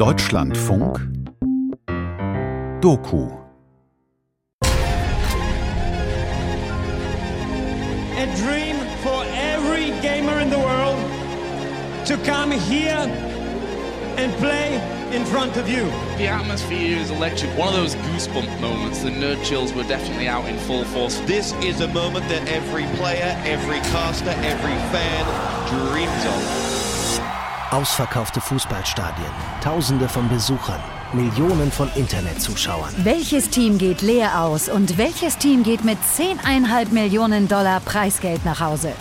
Deutschlandfunk Doku A dream for every gamer in the world to come here and play in front of you. The atmosphere is electric. One of those goosebump moments. The nerd chills were definitely out in full force. This is a moment that every player, every caster, every fan dreams of. Ausverkaufte Fußballstadien, Tausende von Besuchern, Millionen von Internetzuschauern. Welches Team geht leer aus und welches Team geht mit 10,5 Millionen Dollar Preisgeld nach Hause?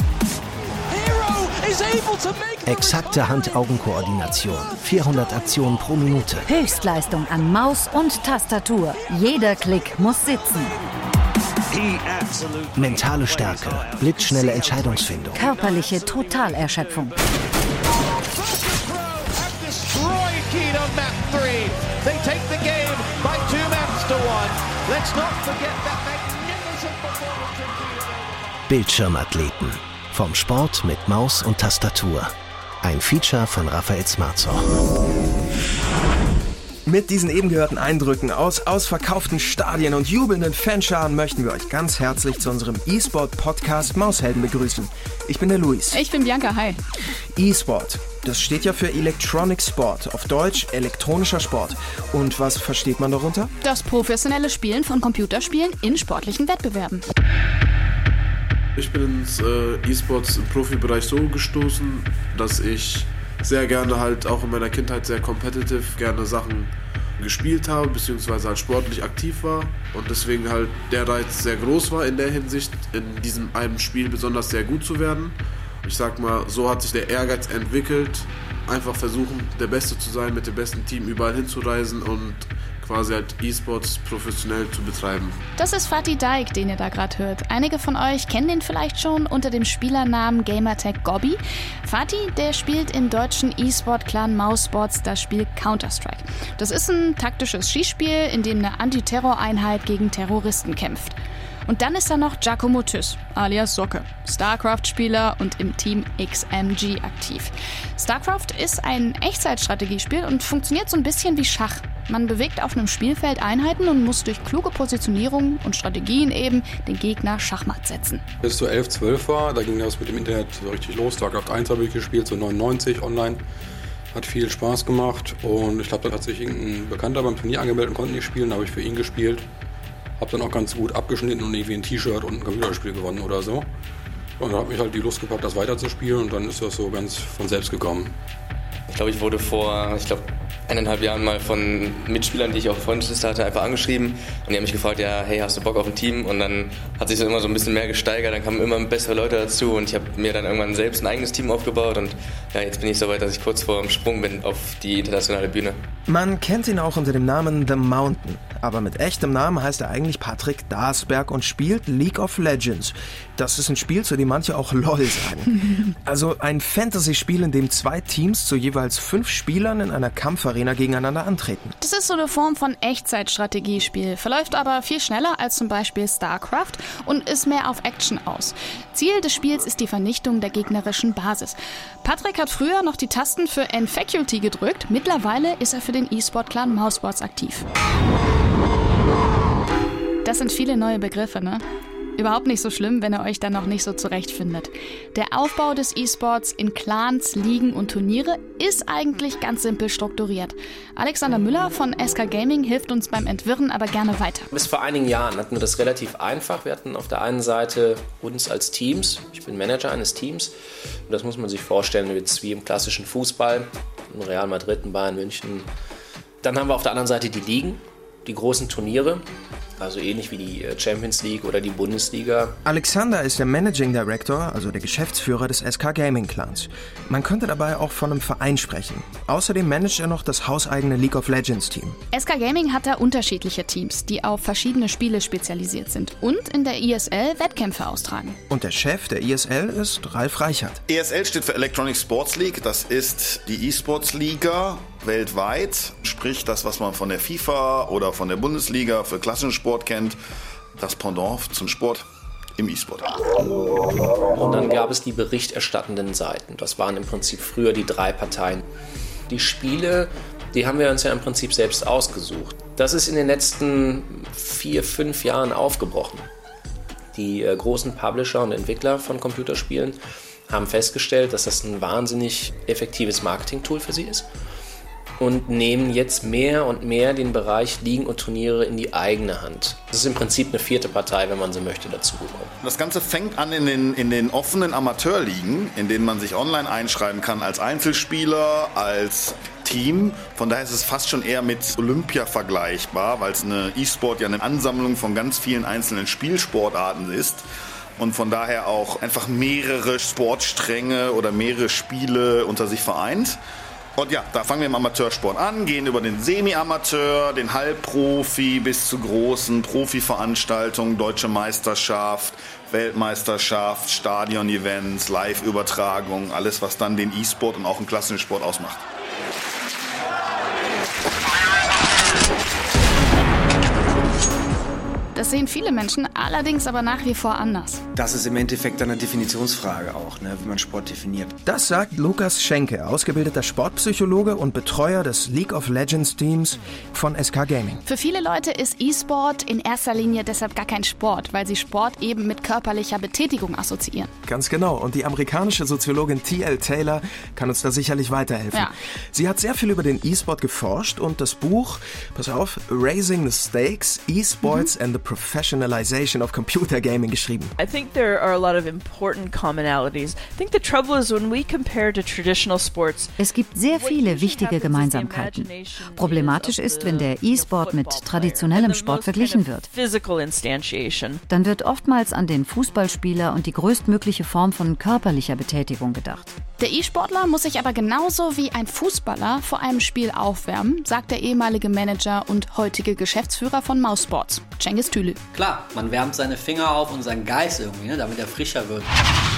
Exakte Hand-Augen-Koordination, 400 Aktionen pro Minute. Höchstleistung an Maus und Tastatur. Jeder Klick muss sitzen. Mentale Stärke, blitzschnelle Entscheidungsfindung. Körperliche Totalerschöpfung. Bildschirmathleten. Vom Sport mit Maus und Tastatur. Ein Feature von Raphael Smarzoch. Mit diesen eben gehörten Eindrücken aus ausverkauften Stadien und jubelnden Fanscharen möchten wir euch ganz herzlich zu unserem E-Sport-Podcast Maushelden begrüßen. Ich bin der Luis. Ich bin Bianca, hi. E-Sport, das steht ja für Electronic Sport, auf Deutsch elektronischer Sport. Und was versteht man darunter? Das professionelle Spielen von Computerspielen in sportlichen Wettbewerben. Ich bin ins äh, E-Sports im Profibereich so gestoßen, dass ich sehr gerne halt auch in meiner Kindheit sehr competitive gerne Sachen gespielt habe, beziehungsweise halt sportlich aktiv war und deswegen halt der Reiz sehr groß war in der Hinsicht, in diesem einen Spiel besonders sehr gut zu werden. Ich sag mal, so hat sich der Ehrgeiz entwickelt, einfach versuchen, der Beste zu sein, mit dem besten Team überall hinzureisen und quasi halt E-Sports professionell zu betreiben. Das ist Fatih Dijk, den ihr da gerade hört. Einige von euch kennen den vielleicht schon unter dem Spielernamen Gamertag Gobby. Fatih, der spielt im deutschen E-Sport-Clan Mouse-Sports das Spiel Counter-Strike. Das ist ein taktisches Schießspiel, in dem eine Antiterroreinheit gegen Terroristen kämpft. Und dann ist da noch Giacomo Tys, alias Socke, StarCraft-Spieler und im Team XMG aktiv. StarCraft ist ein Echtzeitstrategiespiel und funktioniert so ein bisschen wie Schach. Man bewegt auf einem Spielfeld Einheiten und muss durch kluge Positionierung und Strategien eben den Gegner Schachmatt setzen. Bis zu 11, 12 war, da ging das mit dem Internet so richtig los. StarCraft 1 habe ich gespielt, so 99 online. Hat viel Spaß gemacht und ich glaube, da hat sich irgendein Bekannter beim Turnier angemeldet und konnte nicht spielen, da habe ich für ihn gespielt. Hab dann auch ganz gut abgeschnitten und irgendwie ein T-Shirt und ein Computerspiel gewonnen oder so. Und dann hat mich halt die Lust gepackt, das weiterzuspielen und dann ist das so ganz von selbst gekommen. Ich glaube, ich wurde vor, ich glaube, eineinhalb Jahren mal von Mitspielern, die ich auf Freundesliste hatte, einfach angeschrieben. Und die haben mich gefragt, ja, hey, hast du Bock auf ein Team? Und dann hat sich das immer so ein bisschen mehr gesteigert. Dann kamen immer bessere Leute dazu und ich habe mir dann irgendwann selbst ein eigenes Team aufgebaut. Und ja, jetzt bin ich so weit, dass ich kurz vor dem Sprung bin auf die internationale Bühne. Man kennt ihn auch unter dem Namen The Mountain. Aber mit echtem Namen heißt er eigentlich Patrick Darsberg und spielt League of Legends. Das ist ein Spiel, zu dem manche auch LOL sagen. Also ein Fantasy-Spiel, in dem zwei Teams zu jeweils fünf Spielern in einer Kampfarena gegeneinander antreten. Das ist so eine Form von Echtzeitstrategiespiel, verläuft aber viel schneller als zum Beispiel StarCraft und ist mehr auf Action aus. Ziel des Spiels ist die Vernichtung der gegnerischen Basis. Patrick hat früher noch die Tasten für N-Faculty gedrückt, mittlerweile ist er für den E-Sport-Clan Mousesports aktiv. Das sind viele neue Begriffe, ne? Überhaupt nicht so schlimm, wenn ihr euch dann noch nicht so zurechtfindet. Der Aufbau des E-Sports in Clans, Ligen und Turniere ist eigentlich ganz simpel strukturiert. Alexander Müller von SK Gaming hilft uns beim Entwirren aber gerne weiter. Bis vor einigen Jahren hatten wir das relativ einfach. Wir hatten auf der einen Seite uns als Teams. Ich bin Manager eines Teams. Und das muss man sich vorstellen, jetzt wie im klassischen Fußball. In Real Madrid, in Bayern München. Dann haben wir auf der anderen Seite die Ligen, die großen Turniere also ähnlich wie die äh, Champions League oder die Bundesliga. Alexander ist der Managing Director, also der Geschäftsführer des SK Gaming Clans. Man könnte dabei auch von einem Verein sprechen. Außerdem managt er noch das hauseigene League of Legends Team. SK Gaming hat da unterschiedliche Teams, die auf verschiedene Spiele spezialisiert sind und in der ISL Wettkämpfe austragen. Und der Chef der ISL ist Ralf Reichert. ESL steht für Electronic Sports League. Das ist die E-Sports Liga weltweit, sprich das, was man von der FIFA oder von der Bundesliga für klassischen Sport kennt, das Pendant zum Sport im E-Sport. Und dann gab es die berichterstattenden Seiten. Das waren im Prinzip früher die drei Parteien. Die Spiele die haben wir uns ja im Prinzip selbst ausgesucht. Das ist in den letzten vier, fünf Jahren aufgebrochen. Die äh, großen Publisher und Entwickler von Computerspielen haben festgestellt, dass das ein wahnsinnig effektives Marketing-Tool für sie ist und nehmen jetzt mehr und mehr den Bereich Ligen und Turniere in die eigene Hand. Das ist im Prinzip eine vierte Partei, wenn man so möchte, dazu bekommen. Das Ganze fängt an in den, in den offenen Amateurligen, in denen man sich online einschreiben kann als Einzelspieler, als Team. Von daher ist es fast schon eher mit Olympia vergleichbar, weil es eine E-Sport ja eine Ansammlung von ganz vielen einzelnen Spielsportarten ist und von daher auch einfach mehrere Sportstränge oder mehrere Spiele unter sich vereint. Und ja, da fangen wir im Amateursport an, gehen über den Semi-Amateur, den Halbprofi bis zu großen Profi-Veranstaltungen, Deutsche Meisterschaft, Weltmeisterschaft, Stadion-Events, Live-Übertragungen, alles, was dann den E-Sport und auch den klassischen Sport ausmacht. Das sehen viele Menschen allerdings aber nach wie vor anders. Das ist im Endeffekt eine Definitionsfrage auch, ne, wie man Sport definiert. Das sagt Lukas Schenke, ausgebildeter Sportpsychologe und Betreuer des League of Legends Teams von SK Gaming. Für viele Leute ist E-Sport in erster Linie deshalb gar kein Sport, weil sie Sport eben mit körperlicher Betätigung assoziieren. Ganz genau. Und die amerikanische Soziologin T.L. Taylor kann uns da sicherlich weiterhelfen. Ja. Sie hat sehr viel über den E-Sport geforscht und das Buch, pass auf, Raising the Stakes, E-Sports Mhm. and the Professionalization of Computer Gaming geschrieben. I think there are a lot of important commonalities. I think the trouble is when we compare to traditional sports. Es gibt sehr viele wichtige Gemeinsamkeiten. Problematisch ist, wenn der E-Sport mit traditionellem Sport verglichen wird. Physical instantiation. Dann wird oftmals an den Fußballspieler und die größtmögliche Form von körperlicher Betätigung gedacht. Der E-Sportler muss sich aber genauso wie ein Fußballer vor einem Spiel aufwärmen, sagt der ehemalige Manager und heutige Geschäftsführer von Mousesports, Cengiz Tülü. Klar, man wärmt seine Finger auf und seinen Geist irgendwie, ne, damit er frischer wird.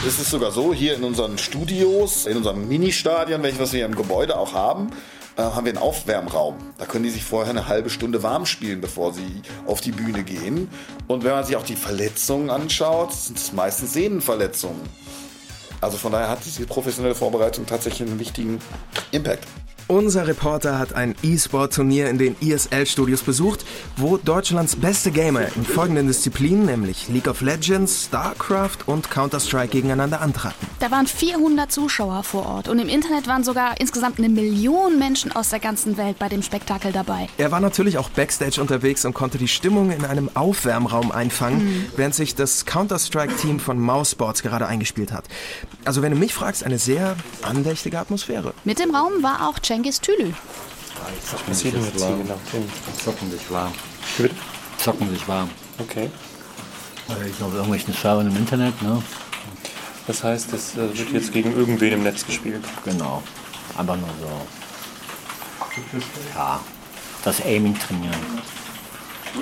Es ist sogar so, hier in unseren Studios, in unserem Ministadion, welches wir im Gebäude auch haben, äh, haben wir einen Aufwärmraum. Da können die sich vorher eine halbe Stunde warm spielen, bevor sie auf die Bühne gehen. Und wenn man sich auch die Verletzungen anschaut, sind es meistens Sehnenverletzungen. Also von daher hat diese professionelle Vorbereitung tatsächlich einen wichtigen Impact. Unser Reporter hat ein E-Sport-Turnier in den ISL-Studios besucht, wo Deutschlands beste Gamer in folgenden Disziplinen, nämlich League of Legends, StarCraft und Counter-Strike gegeneinander antraten. Da waren 400 Zuschauer vor Ort und im Internet waren sogar insgesamt eine Million Menschen aus der ganzen Welt bei dem Spektakel dabei. Er war natürlich auch Backstage unterwegs und konnte die Stimmung in einem Aufwärmraum einfangen, Mhm. während sich das Counter-Strike-Team von Mousesports gerade eingezogen hat. Also wenn du mich fragst, eine sehr andächtige Atmosphäre. Mit im Raum war auch Cengiz Tülü. Was passiert denn jetzt hier genau? Zocken sich warm. Bitte? Zocken sich warm. Okay. Äh, Ich glaube, irgendwelchen Servern im Internet, ne? Das heißt, es äh, wird jetzt gegen irgendwen im Netz gespielt. Genau. Aber nur so. Ja, das Aiming trainieren.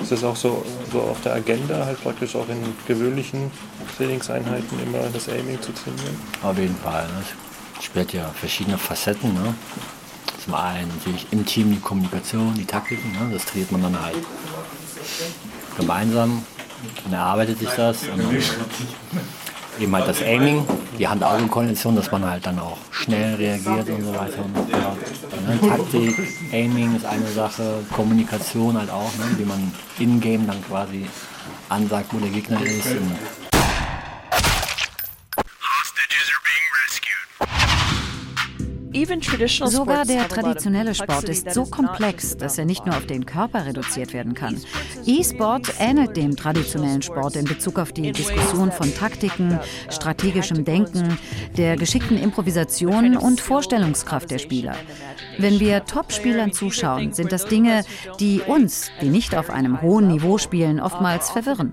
Ist das auch so, so auf der Agenda, halt praktisch auch in gewöhnlichen Trainingseinheiten immer das Aiming zu trainieren? Auf jeden Fall. Ne? Es spielt ja verschiedene Facetten. Ne? Zum einen natürlich im Team die Kommunikation, die Taktiken. Ne? Das trainiert man dann halt gemeinsam. Dann erarbeitet sich das. Und eben halt das Aiming, die Hand-Augen-Koordination, dass man halt dann auch schnell reagiert und so weiter und so fort. Ne? Taktik, Aiming ist eine Sache, Kommunikation halt auch, ne? wie man in-game dann quasi ansagt, wo der Gegner ist. Und Sogar sports der traditionelle Sport ist that so komplex, dass er nicht nur auf den Körper reduziert werden kann. E-Sport ähnelt dem traditionellen Sport in Bezug auf die Diskussion von Taktiken, strategischem Denken, der geschickten Improvisation und Vorstellungskraft der Spieler. Wenn wir Top-Spielern zuschauen, sind das Dinge, die uns, die nicht auf einem hohen Niveau spielen, oftmals verwirren.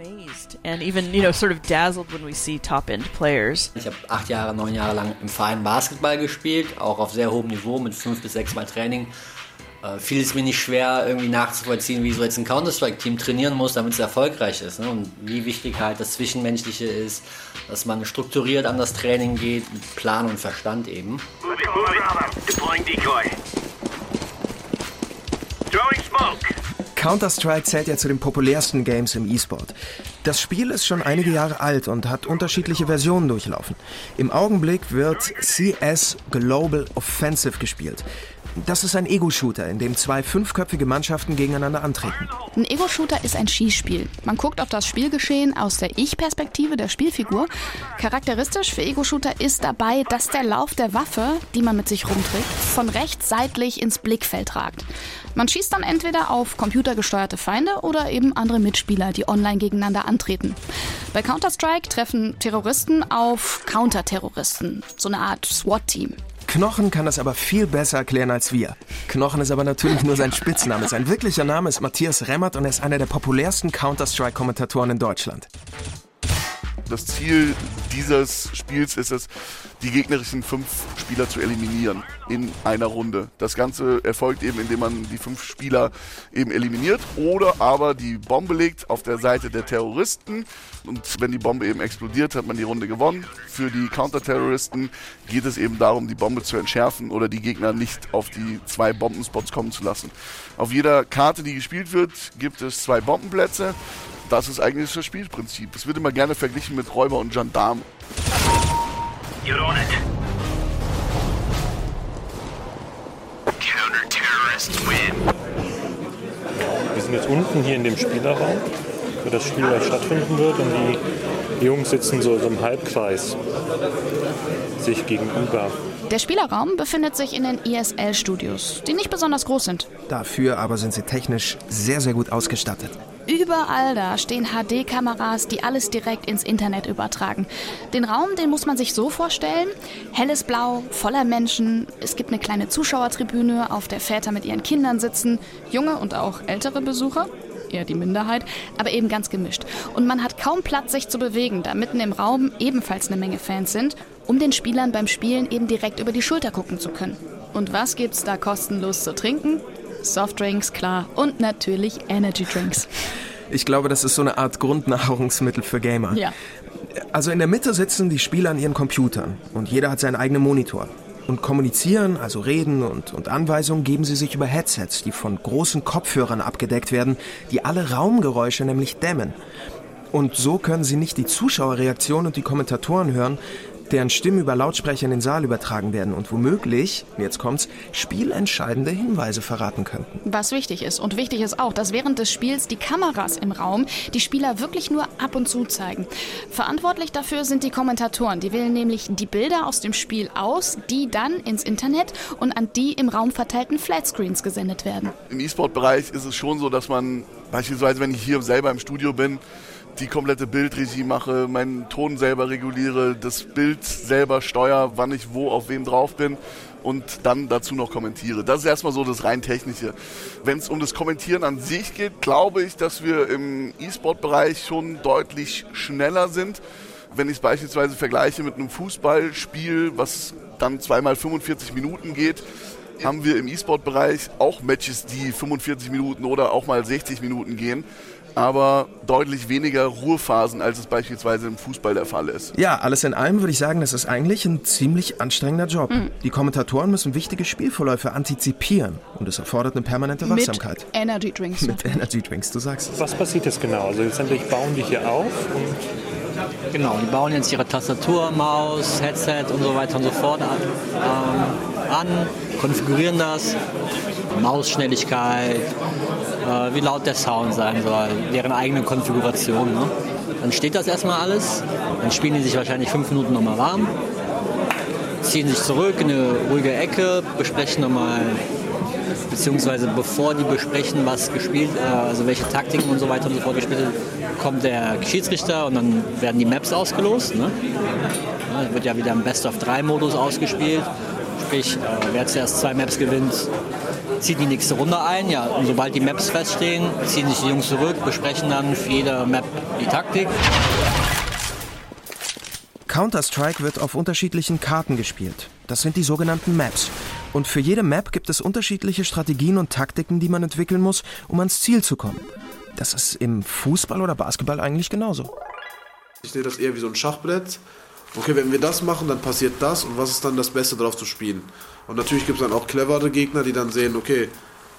Ich habe acht Jahre, neun Jahre lang im Verein Basketball gespielt, auch auf sehr hohem Niveau mit fünf bis sechs Mal Training. Äh, fiel es mir nicht schwer, irgendwie nachzuvollziehen, wie so jetzt ein Counter-Strike-Team trainieren muss, damit es erfolgreich ist. Ne? Und wie wichtig halt das Zwischenmenschliche ist, dass man strukturiert an das Training geht, mit Plan und Verstand eben. Deploying decoy. Throwing smoke. Counter-Strike zählt ja zu den populärsten Games im E-Sport. Das Spiel ist schon einige Jahre alt und hat unterschiedliche Versionen durchlaufen. Im Augenblick wird CS Global Offensive gespielt. Das ist ein Ego-Shooter, in dem zwei fünfköpfige Mannschaften gegeneinander antreten. Ein Ego-Shooter ist ein Schießspiel. Man guckt auf das Spielgeschehen aus der Ich-Perspektive der Spielfigur. Charakteristisch für Ego-Shooter ist dabei, dass der Lauf der Waffe, die man mit sich rumträgt, von rechts seitlich ins Blickfeld ragt. Man schießt dann entweder auf computergesteuerte Feinde oder eben andere Mitspieler, die online gegeneinander antreten. Bei Counter-Strike treffen Terroristen auf Counterterroristen, so eine Art SWAT-Team. Knochen kann das aber viel besser erklären als wir. Knochen ist aber natürlich nur sein Spitzname. Sein wirklicher Name ist Matthias Remmert und er ist einer der populärsten Counter-Strike-Kommentatoren in Deutschland. Das Ziel dieses Spiels ist es, die gegnerischen fünf Spieler zu eliminieren in einer Runde. Das Ganze erfolgt eben, indem man die fünf Spieler eben eliminiert oder aber die Bombe legt auf der Seite der Terroristen. Und wenn die Bombe eben explodiert, hat man die Runde gewonnen. Für die Counterterroristen geht es eben darum, die Bombe zu entschärfen oder die Gegner nicht auf die zwei Bombenspots kommen zu lassen. Auf jeder Karte, die gespielt wird, gibt es zwei Bombenplätze das ist eigentlich das Spielprinzip. Es wird immer gerne verglichen mit Räuber und Gendarm. You're on it. Counter-terrorist win. Wir sind jetzt unten hier in dem Spielerraum, wo das Spiel stattfinden wird und die Jungs sitzen so, so im Halbkreis sich gegenüber. Der Spielerraum befindet sich in den ESL-Studios, die nicht besonders groß sind. Dafür aber sind sie technisch sehr, sehr gut ausgestattet. Überall da stehen HD-Kameras, die alles direkt ins Internet übertragen. Den Raum, den muss man sich so vorstellen. Helles Blau, voller Menschen. Es gibt eine kleine Zuschauertribüne, auf der Väter mit ihren Kindern sitzen. Junge und auch ältere Besucher. Eher die Minderheit, aber eben ganz gemischt. Und man hat kaum Platz, sich zu bewegen, da mitten im Raum ebenfalls eine Menge Fans sind, um den Spielern beim Spielen eben direkt über die Schulter gucken zu können. Und was gibt's da kostenlos zu trinken? Softdrinks, klar. Und natürlich Energy Drinks. Ich glaube, das ist so eine Art Grundnahrungsmittel für Gamer. Ja. Also in der Mitte sitzen die Spieler an ihren Computern und jeder hat seinen eigenen Monitor. Und kommunizieren, also reden und, und Anweisungen geben sie sich über Headsets, die von großen Kopfhörern abgedeckt werden, die alle Raumgeräusche nämlich dämmen. Und so können sie nicht die Zuschauerreaktion und die Kommentatoren hören, deren Stimmen über Lautsprecher in den Saal übertragen werden und womöglich, jetzt kommt's, spielentscheidende Hinweise verraten könnten. Was wichtig ist. Und wichtig ist auch, dass während des Spiels die Kameras im Raum die Spieler wirklich nur ab und zu zeigen. Verantwortlich dafür sind die Kommentatoren. Die wählen nämlich die Bilder aus dem Spiel aus, die dann ins Internet und an die im Raum verteilten Flatscreens gesendet werden. Im E-Sport-Bereich ist es schon so, dass man beispielsweise, wenn ich hier selber im Studio bin, die komplette Bildregie mache, meinen Ton selber reguliere, das Bild selber steuere, wann ich wo auf wem drauf bin und dann dazu noch kommentiere. Das ist erstmal so das rein technische. Wenn es um das Kommentieren an sich geht, glaube ich, dass wir im E-Sport-Bereich schon deutlich schneller sind. Wenn ich es beispielsweise vergleiche mit einem Fußballspiel, was dann zweimal 45 Minuten geht, haben wir im E-Sport-Bereich auch Matches, die 45 Minuten oder auch mal 60 Minuten gehen aber deutlich weniger Ruhephasen, als es beispielsweise im Fußball der Fall ist. Ja, alles in allem würde ich sagen, das ist eigentlich ein ziemlich anstrengender Job. Mhm. Die Kommentatoren müssen wichtige Spielverläufe antizipieren und es erfordert eine permanente Wachsamkeit. Mit Energy Drinks. Mit Energy Drinks, du sagst es. Was passiert jetzt genau? Also letztendlich bauen die hier auf und Genau, die bauen jetzt ihre Tastatur, Maus, Headset und so weiter und so fort an, ähm, an konfigurieren das, Mausschnelligkeit, äh, wie laut der Sound sein soll, deren eigene Konfiguration. Ne? Dann steht das erstmal alles, dann spielen die sich wahrscheinlich fünf Minuten nochmal warm, ziehen sich zurück in eine ruhige Ecke, besprechen nochmal, beziehungsweise bevor die besprechen, was gespielt, äh, also welche Taktiken und so weiter und so fort gespielt wird, kommt der Schiedsrichter und dann werden die Maps ausgelost. Ne? Ja, wird ja wieder im Best-of-3-Modus ausgespielt. Sprich, äh, wer zuerst zwei Maps gewinnt, zieht die nächste Runde ein. Ja, und sobald die Maps feststehen, ziehen sich die Jungs zurück, besprechen dann für jede Map die Taktik. Counter-Strike wird auf unterschiedlichen Karten gespielt. Das sind die sogenannten Maps. Und für jede Map gibt es unterschiedliche Strategien und Taktiken, die man entwickeln muss, um ans Ziel zu kommen. Das ist im Fußball oder Basketball eigentlich genauso. Ich sehe das eher wie so ein Schachbrett. Okay, wenn wir das machen, dann passiert das und was ist dann das Beste drauf zu spielen? Und natürlich gibt es dann auch clevere Gegner, die dann sehen, okay,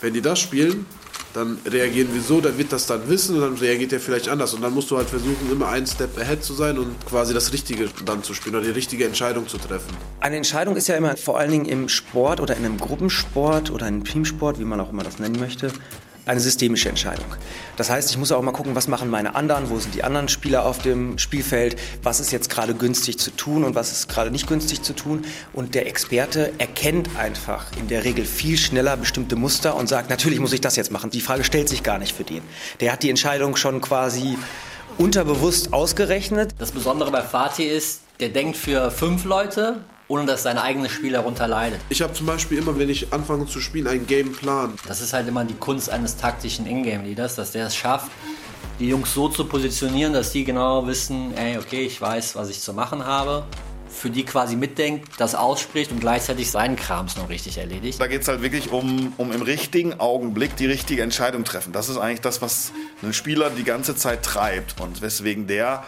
wenn die das spielen, dann reagieren wir so, dann wird das dann wissen und dann reagiert er vielleicht anders. Und dann musst du halt versuchen, immer einen Step ahead zu sein und quasi das Richtige dann zu spielen oder die richtige Entscheidung zu treffen. Eine Entscheidung ist ja immer vor allen Dingen im Sport oder in einem Gruppensport oder einem Teamsport, wie man auch immer das nennen möchte, eine systemische Entscheidung. Das heißt, ich muss auch mal gucken, was machen meine anderen, wo sind die anderen Spieler auf dem Spielfeld, was ist jetzt gerade günstig zu tun und was ist gerade nicht günstig zu tun. Und der Experte erkennt einfach in der Regel viel schneller bestimmte Muster und sagt, natürlich muss ich das jetzt machen. Die Frage stellt sich gar nicht für den. Der hat die Entscheidung schon quasi unterbewusst ausgerechnet. Das Besondere bei Fatih ist, der denkt für fünf Leute, ohne dass sein eigenes Spiel darunter leidet. Ich habe zum Beispiel immer, wenn ich anfange zu spielen, einen Gameplan. Das ist halt immer die Kunst eines taktischen Ingame-Leaders, dass der es schafft, die Jungs so zu positionieren, dass die genau wissen, ey, okay, ich weiß, was ich zu machen habe. Für die quasi mitdenkt, das ausspricht und gleichzeitig seinen Krams noch richtig erledigt. Da geht es halt wirklich um, um im richtigen Augenblick die richtige Entscheidung treffen. Das ist eigentlich das, was einen Spieler die ganze Zeit treibt und weswegen der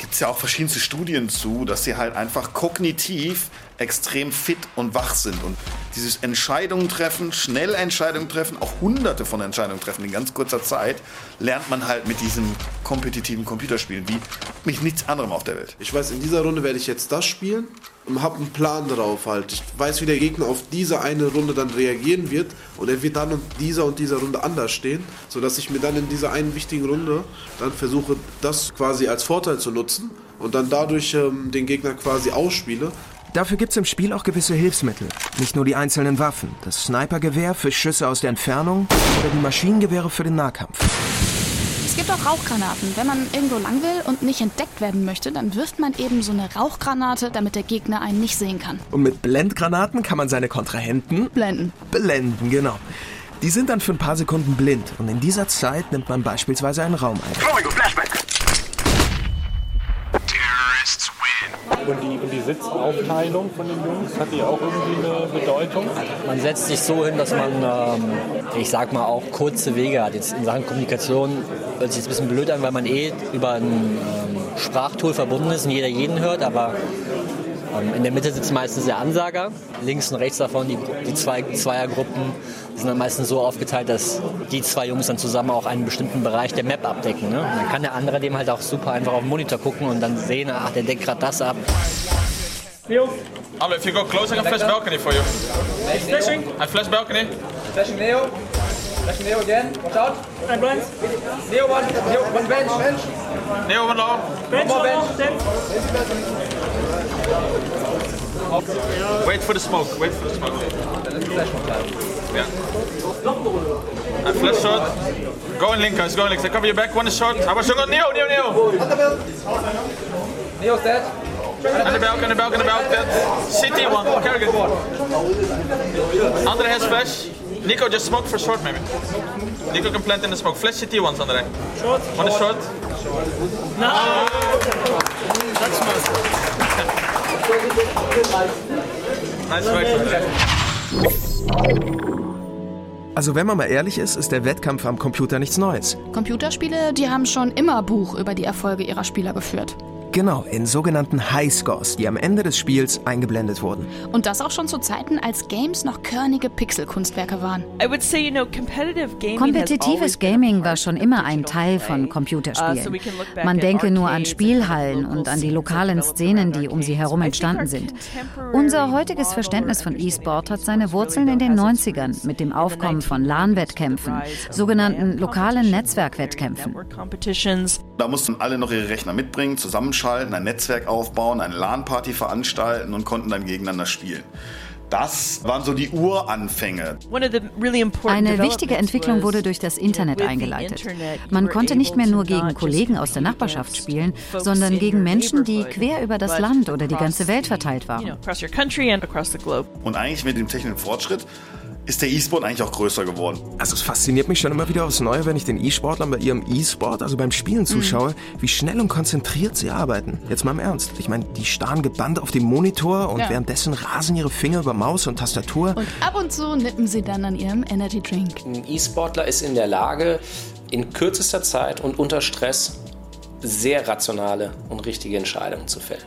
gibt es ja auch verschiedenste Studien zu, dass sie halt einfach kognitiv extrem fit und wach sind. Und dieses Entscheidungen treffen, schnell Entscheidungen treffen, auch hunderte von Entscheidungen treffen in ganz kurzer Zeit, lernt man halt mit diesen kompetitiven Computerspielen wie mit nichts anderem auf der Welt. Ich weiß, in dieser Runde werde ich jetzt das spielen und habe einen Plan darauf halt. Ich weiß, wie der Gegner auf diese eine Runde dann reagieren wird und er wird dann in dieser und dieser Runde anders stehen, sodass ich mir dann in dieser einen wichtigen Runde dann versuche, das quasi als Vorteil zu nutzen und dann dadurch ähm, den Gegner quasi ausspiele. Dafür gibt es im Spiel auch gewisse Hilfsmittel. Nicht nur die einzelnen Waffen. Das Snipergewehr für Schüsse aus der Entfernung oder die Maschinengewehre für den Nahkampf. Es gibt auch Rauchgranaten. Wenn man irgendwo lang will und nicht entdeckt werden möchte, dann wirft man eben so eine Rauchgranate, damit der Gegner einen nicht sehen kann. Und mit Blendgranaten kann man seine Kontrahenten blenden. Blenden, genau. Die sind dann für ein paar Sekunden blind und in dieser Zeit nimmt man beispielsweise einen Raum ein. Und die, und die Sitzaufteilung von den Jungs, hat die auch irgendwie eine Bedeutung? Man setzt sich so hin, dass man, ähm, ich sag mal, auch kurze Wege hat. Jetzt in Sachen Kommunikation hört sich jetzt ein bisschen blöd an, weil man eh über ein ähm, Sprachtool verbunden ist und jeder jeden hört, aber ähm, in der Mitte sitzt meistens der Ansager, links und rechts davon die, die zwei Zweiergruppen sind dann meistens so aufgeteilt, dass die zwei Jungs dann zusammen auch einen bestimmten Bereich der Map abdecken. Ne? Dann kann der andere dem halt auch super einfach auf den Monitor gucken und dann sehen, ach, der deckt gerade das ab. Allo, if you go close, I can flash balcony for you. Flashing. I flash balcony. Flashing Neo. Flashing Neo again. Watch out. And Brent. Neo one. Neo one bench. Bench. Neo one low. Bench One more bench. low. Wait for the smoke. Wait for the smoke. Yeah. I flash short. Go in link, guys. Go in link. I cover your back. One is short. I was short. Neo, Neo, Neo. Neo's dead. Balcony, the balcony, the balcony. City one. Good. Andre has flash. Nico just smoke for short maybe. Nico can plant in the smoke. Flash CT once, Andre. Short. One is short. No. Nice fight. Also wenn man mal ehrlich ist, ist der Wettkampf am Computer nichts Neues. Computerspiele, die haben schon immer Buch über die Erfolge ihrer Spieler geführt. Genau, in sogenannten Highscores, die am Ende des Spiels eingeblendet wurden. Und das auch schon zu Zeiten, als Games noch körnige Pixelkunstwerke waren. Kompetitives Gaming war schon immer ein Teil von Computerspielen. Man denke nur an Spielhallen und an die lokalen Szenen, die um sie herum entstanden sind. Unser heutiges Verständnis von E-Sport hat seine Wurzeln in den 90ern mit dem Aufkommen von LAN-Wettkämpfen, sogenannten lokalen Netzwerkwettkämpfen. Da mussten alle noch ihre Rechner mitbringen, zusammenschalten, ein Netzwerk aufbauen, eine LAN-Party veranstalten und konnten dann gegeneinander spielen. Das waren so die Uranfänge. Eine wichtige Entwicklung wurde durch das Internet eingeleitet. Man konnte nicht mehr nur gegen Kollegen aus der Nachbarschaft spielen, sondern gegen Menschen, die quer über das Land oder die ganze Welt verteilt waren. Und eigentlich mit dem technischen Fortschritt ist der E-Sport eigentlich auch größer geworden. Also es fasziniert mich schon immer wieder aufs Neue, wenn ich den E-Sportlern bei ihrem E-Sport, also beim Spielen zuschaue, wie schnell und konzentriert sie arbeiten. Jetzt mal im Ernst. Ich meine, die starren gebannt auf dem Monitor und Ja. währenddessen rasen ihre Finger über Maus und Tastatur. Und ab und zu nippen sie dann an ihrem Energy Drink. Ein E-Sportler ist in der Lage, in kürzester Zeit und unter Stress sehr rationale und richtige Entscheidungen zu fällen.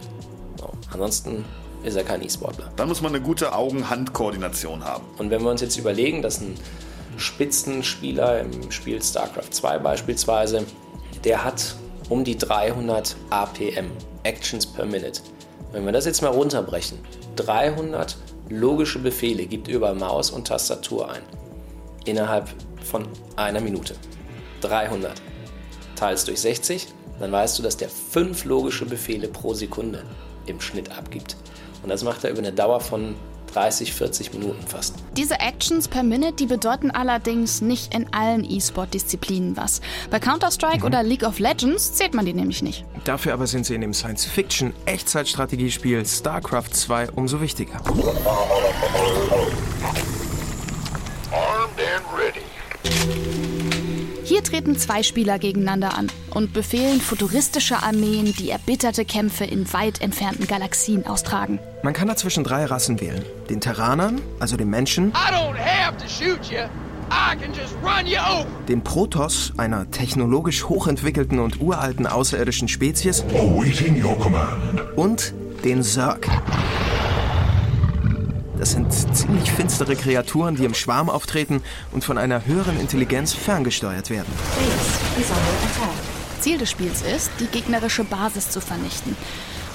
So. Ansonsten ist er kein E-Sportler. Dann muss man eine gute Augen-Hand-Koordination haben. Und wenn wir uns jetzt überlegen, dass ein Spitzenspieler im Spiel StarCraft 2 beispielsweise, der hat um die 300 APM, Actions per Minute. Wenn wir das jetzt mal runterbrechen, 300 logische Befehle gibt über Maus und Tastatur ein. Innerhalb von einer Minute. 300. Teils durch 60, dann weißt du, dass der 5 logische Befehle pro Sekunde im Schnitt abgibt. Und das macht er über eine Dauer von 30, 40 Minuten fast. Diese Actions per Minute, die bedeuten allerdings nicht in allen E-Sport-Disziplinen was. Bei Counter-Strike mhm. oder League of Legends zählt man die nämlich nicht. Dafür aber sind sie in dem Science-Fiction-Echtzeitstrategiespiel StarCraft 2 umso wichtiger. Armed and ready. Hier treten zwei Spieler gegeneinander an und befehlen futuristische Armeen, die erbitterte Kämpfe in weit entfernten Galaxien austragen. Man kann dazwischen drei Rassen wählen. Den Terranern, also den Menschen, den Protoss, einer technologisch hochentwickelten und uralten außerirdischen Spezies, und den Zerg. Das sind ziemlich finstere Kreaturen, die im Schwarm auftreten und von einer höheren Intelligenz ferngesteuert werden. Ziel des Spiels ist, die gegnerische Basis zu vernichten.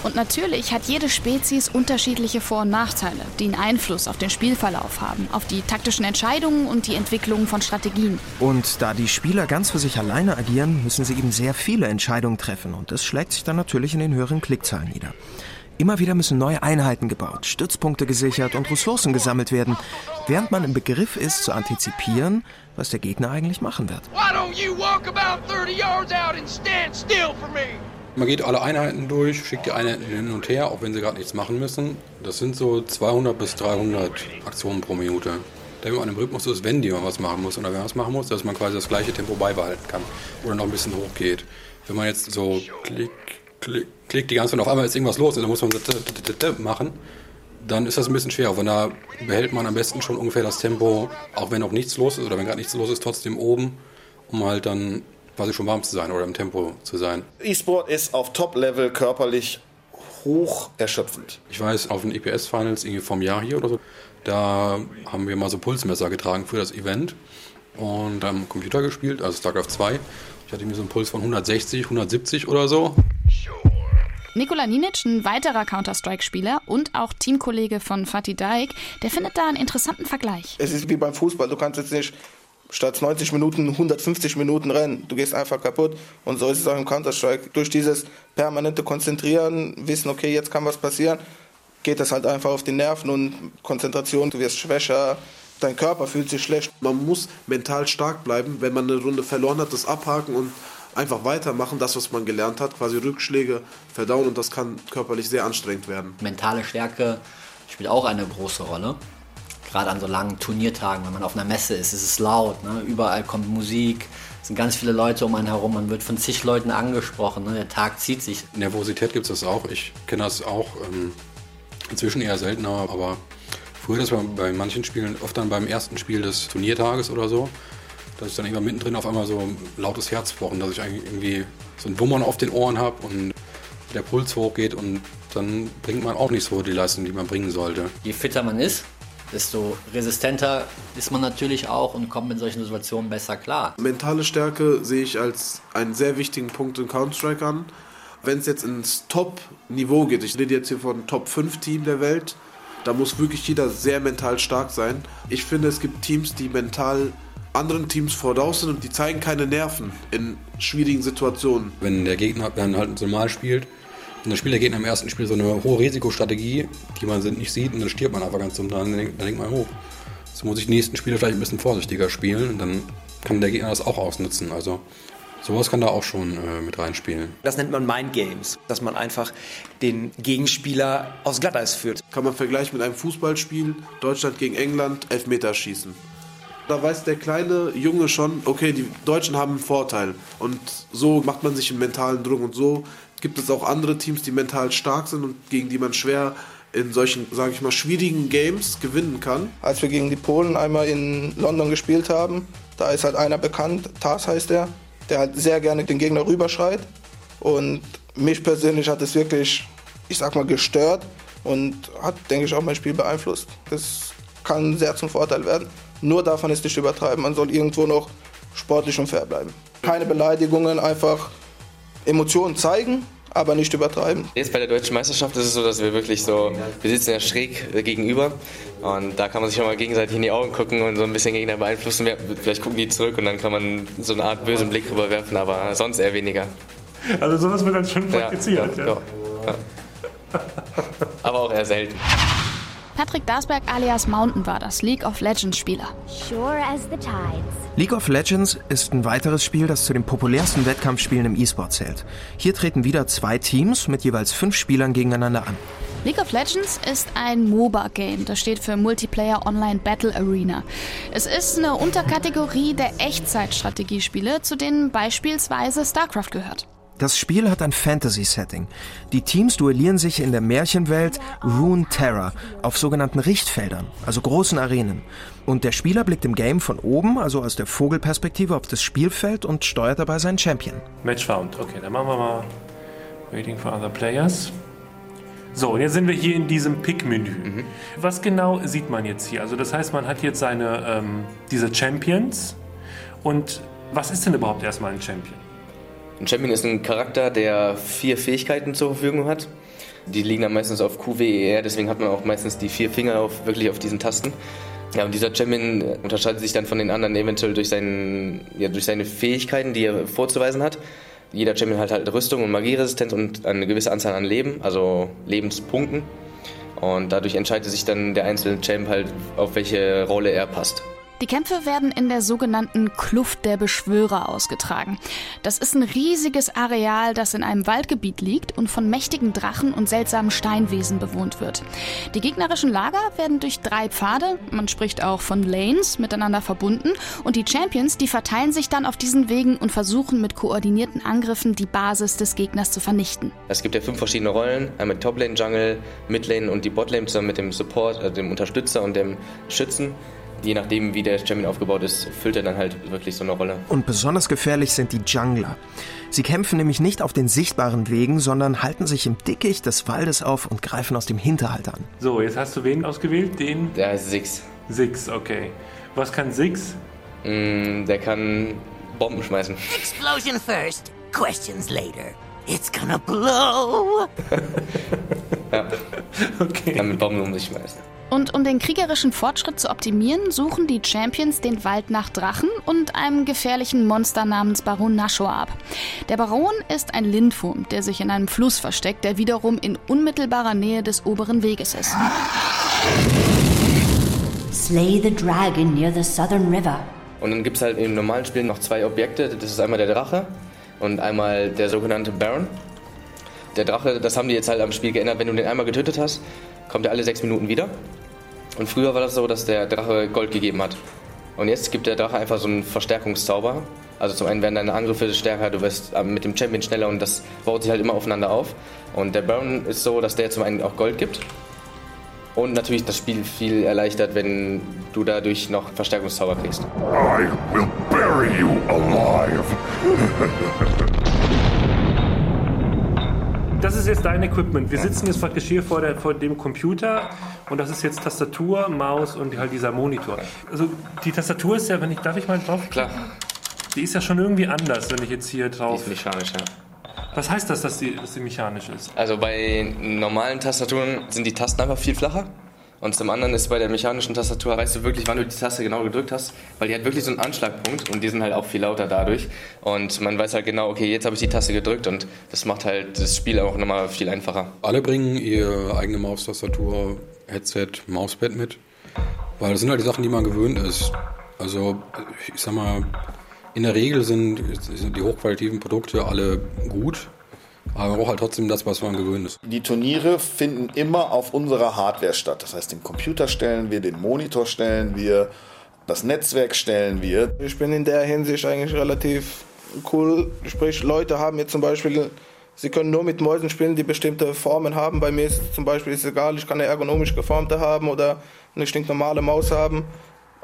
Und natürlich hat jede Spezies unterschiedliche Vor- und Nachteile, die einen Einfluss auf den Spielverlauf haben, auf die taktischen Entscheidungen und die Entwicklung von Strategien. Und da die Spieler ganz für sich alleine agieren, müssen sie eben sehr viele Entscheidungen treffen. Und das schlägt sich dann natürlich in den höheren Klickzahlen nieder. Immer wieder müssen neue Einheiten gebaut, Stützpunkte gesichert und Ressourcen gesammelt werden, während man im Begriff ist zu antizipieren, was der Gegner eigentlich machen wird. Man geht alle Einheiten durch, schickt die Einheiten hin und her, auch wenn sie gerade nichts machen müssen. Das sind so 200 bis 300 Aktionen pro Minute. Der man im Rhythmus ist, wenn die mal was machen muss oder wer was machen muss, dass man quasi das gleiche Tempo beibehalten kann oder noch ein bisschen hochgeht. Wenn man jetzt so klick, klick, klickt die ganze Zeit und auf einmal ist irgendwas los und dann muss man so machen, dann ist das ein bisschen schwer. Von da behält man am besten schon ungefähr das Tempo, auch wenn noch nichts los ist oder wenn gerade nichts los ist, trotzdem oben, um halt dann quasi schon warm zu sein oder im Tempo zu sein. E-Sport ist auf Top-Level körperlich hoch erschöpfend. Ich weiß, auf den EPS-Finals irgendwie vom Jahr hier oder so, da haben wir mal so Pulsmesser getragen für das Event und am Computer gespielt, also StarCraft 2. Ich hatte mir so einen Puls von 160, 170 oder so. Nikola Ninic, ein weiterer Counter-Strike-Spieler und auch Teamkollege von Fatih Daik, der findet da einen interessanten Vergleich. Es ist wie beim Fußball, du kannst jetzt nicht statt 90 Minuten 150 Minuten rennen. Du gehst einfach kaputt. Und so ist es auch im Counter-Strike. Durch dieses permanente Konzentrieren, wissen, okay, jetzt kann was passieren, geht das halt einfach auf die Nerven und Konzentration, du wirst schwächer, dein Körper fühlt sich schlecht. Man muss mental stark bleiben, wenn man eine Runde verloren hat, das abhaken und einfach weitermachen, das, was man gelernt hat, quasi Rückschläge verdauen und das kann körperlich sehr anstrengend werden. Mentale Stärke spielt auch eine große Rolle. Gerade an so langen Turniertagen, wenn man auf einer Messe ist, ist es laut, ne? überall kommt Musik, es sind ganz viele Leute um einen herum, man wird von zig Leuten angesprochen, ne? der Tag zieht sich. Nervosität gibt es das auch, ich kenne das auch, ähm, inzwischen eher seltener, aber früher das war bei manchen Spielen, oft dann beim ersten Spiel des Turniertages oder so, dass ich dann irgendwann mittendrin auf einmal so ein lautes Herzpochen, dass ich eigentlich irgendwie so ein Wummern auf den Ohren habe und der Puls hochgeht und dann bringt man auch nicht so die Leistung, die man bringen sollte. Je fitter man ist, desto resistenter ist man natürlich auch und kommt mit solchen Situationen besser klar. Mentale Stärke sehe ich als einen sehr wichtigen Punkt in Counter-Strike an. Wenn es jetzt ins Top-Niveau geht, ich rede jetzt hier von Top-5-Team der Welt, da muss wirklich jeder sehr mental stark sein. Ich finde, es gibt Teams, die mental anderen Teams voraus sind und die zeigen keine Nerven in schwierigen Situationen. Wenn der Gegner dann halt normal spielt und dann spielt der Gegner im ersten Spiel so eine hohe Risikostrategie, die man nicht sieht und dann stirbt man einfach ganz dumm. Dann, dann denkt man, oh, so muss ich die nächsten Spiele vielleicht ein bisschen vorsichtiger spielen und dann kann der Gegner das auch ausnutzen. Also Sowas kann da auch schon äh, mit reinspielen. Das nennt man Mind Games, dass man einfach den Gegenspieler aus Glatteis führt. Kann man vergleichen mit einem Fußballspiel, Deutschland gegen England, Elfmeterschießen. Da weiß der kleine Junge schon, okay, die Deutschen haben einen Vorteil. Und so macht man sich einen mentalen Druck. Und so gibt es auch andere Teams, die mental stark sind und gegen die man schwer in solchen, sage ich mal, schwierigen Games gewinnen kann. Als wir gegen die Polen einmal in London gespielt haben, da ist halt einer bekannt, Tars heißt er, der halt sehr gerne den Gegner rüberschreit. Und mich persönlich hat es wirklich, ich sag mal, gestört und hat, denke ich, auch mein Spiel beeinflusst. Das kann sehr zum Vorteil werden, nur davon ist nicht übertreiben. Man soll irgendwo noch sportlich und fair bleiben. Keine Beleidigungen, einfach Emotionen zeigen, aber nicht übertreiben. Jetzt bei der deutschen Meisterschaft ist es so, dass wir wirklich so, wir sitzen ja schräg äh, gegenüber und da kann man sich schon mal gegenseitig in die Augen gucken und so ein bisschen gegeneinander beeinflussen. Vielleicht gucken die zurück und dann kann man so eine Art bösen Blick rüberwerfen, aber sonst eher weniger. Also sowas wird dann schon praktiziert. Ja, ja, ja. aber auch eher selten. Patrick Darsberg alias Mountain war das League of Legends Spieler. Sure as the tides. League of Legends ist ein weiteres Spiel, das zu den populärsten Wettkampfspielen im E-Sport zählt. Hier treten wieder zwei Teams mit jeweils fünf Spielern gegeneinander an. League of Legends ist ein MOBA-Game, das steht für Multiplayer Online Battle Arena. Es ist eine Unterkategorie der Echtzeitstrategiespiele, zu denen beispielsweise StarCraft gehört. Das Spiel hat ein Fantasy-Setting. Die Teams duellieren sich in der Märchenwelt Rune Terror auf sogenannten Richtfeldern, also großen Arenen. Und der Spieler blickt im Game von oben, also aus der Vogelperspektive, auf das Spielfeld und steuert dabei seinen Champion. Match found. Okay, dann machen wir mal Waiting for other players. So, und jetzt sind wir hier in diesem Pick-Menü. Mhm. Was genau sieht man jetzt hier? Also das heißt, man hat jetzt seine, ähm, diese Champions. Und was ist denn überhaupt erstmal ein Champion? Ein Champion ist ein Charakter, der vier Fähigkeiten zur Verfügung hat. Die liegen dann meistens auf Q, W, E, R, deswegen hat man auch meistens die vier Finger auf, wirklich auf diesen Tasten. Ja, und dieser Champion unterscheidet sich dann von den anderen eventuell durch, seinen, ja, durch seine Fähigkeiten, die er vorzuweisen hat. Jeder Champion hat halt Rüstung und Magieresistenz und eine gewisse Anzahl an Leben, also Lebenspunkten. Und dadurch entscheidet sich dann der einzelne Champ halt, auf welche Rolle er passt. Die Kämpfe werden in der sogenannten Kluft der Beschwörer ausgetragen. Das ist ein riesiges Areal, das in einem Waldgebiet liegt und von mächtigen Drachen und seltsamen Steinwesen bewohnt wird. Die gegnerischen Lager werden durch drei Pfade, man spricht auch von Lanes, miteinander verbunden und die Champions, die verteilen sich dann auf diesen Wegen und versuchen mit koordinierten Angriffen die Basis des Gegners zu vernichten. Es gibt ja fünf verschiedene Rollen, einmal Toplane, Jungle, Midlane und die Botlane zusammen mit dem Support, also dem Unterstützer und dem Schützen je nachdem, wie der Champion aufgebaut ist, füllt er dann halt wirklich so eine Rolle. Und besonders gefährlich sind die Jungler. Sie kämpfen nämlich nicht auf den sichtbaren Wegen, sondern halten sich im Dickicht des Waldes auf und greifen aus dem Hinterhalt an. So, jetzt hast du wen ausgewählt? Den? Der heißt Six. Six, okay. Was kann Six? Mm, der kann Bomben schmeißen. Explosion first, questions later. It's gonna blow. ja. Okay. Kann mit Bomben um sich schmeißen. Und um den kriegerischen Fortschritt zu optimieren, suchen die Champions den Wald nach Drachen und einem gefährlichen Monster namens Baron Nashor ab. Der Baron ist ein Lindwurm, der sich in einem Fluss versteckt, der wiederum in unmittelbarer Nähe des oberen Weges ist. Slay the dragon near the southern river. Und dann gibt es halt im normalen Spiel noch zwei Objekte. Das ist einmal der Drache und einmal der sogenannte Baron. Der Drache, das haben die jetzt halt am Spiel geändert. Wenn du den einmal getötet hast, kommt er alle sechs Minuten wieder. Und früher war das so, dass der Drache Gold gegeben hat. Und jetzt gibt der Drache einfach so einen Verstärkungszauber. Also zum einen werden deine Angriffe stärker, du wirst äh, mit dem Champion schneller und das baut sich halt immer aufeinander auf. Und der Baron ist so, dass der zum einen auch Gold gibt. Und natürlich das Spiel viel erleichtert, wenn du dadurch noch Verstärkungszauber kriegst. I will bury you alive. das ist jetzt dein Equipment. Wir sitzen jetzt praktisch hier vor, der, vor dem Computer und das ist jetzt Tastatur, Maus und halt dieser Monitor. Also die Tastatur ist ja, wenn ich, darf ich mal drauf? Klar. Die ist ja schon irgendwie anders, wenn ich jetzt hier drauf. Die ist mechanisch, ja. Was heißt das, dass die, dass die mechanisch ist? Also bei normalen Tastaturen sind die Tasten einfach viel flacher. Und zum anderen ist bei der mechanischen Tastatur, weißt du wirklich, wann du die Taste genau gedrückt hast, weil die hat wirklich so einen Anschlagpunkt und die sind halt auch viel lauter dadurch. Und man weiß halt genau, okay, jetzt habe ich die Taste gedrückt und das macht halt das Spiel auch nochmal viel einfacher. Alle bringen ihre eigene Maustastatur, Headset, Mauspad mit, weil das sind halt die Sachen, die man gewöhnt ist. Also ich sag mal, in der Regel sind, sind die hochqualitativen Produkte alle gut, aber man braucht halt trotzdem das, was man gewöhnt ist. Die Turniere finden immer auf unserer Hardware statt. Das heißt, den Computer stellen wir, den Monitor stellen wir, das Netzwerk stellen wir. Ich bin in der Hinsicht eigentlich relativ cool. Sprich, Leute haben jetzt zum Beispiel, sie können nur mit Mäusen spielen, die bestimmte Formen haben. Bei mir ist es zum Beispiel ist egal, ich kann eine ergonomisch geformte haben oder eine stinknormale Maus haben.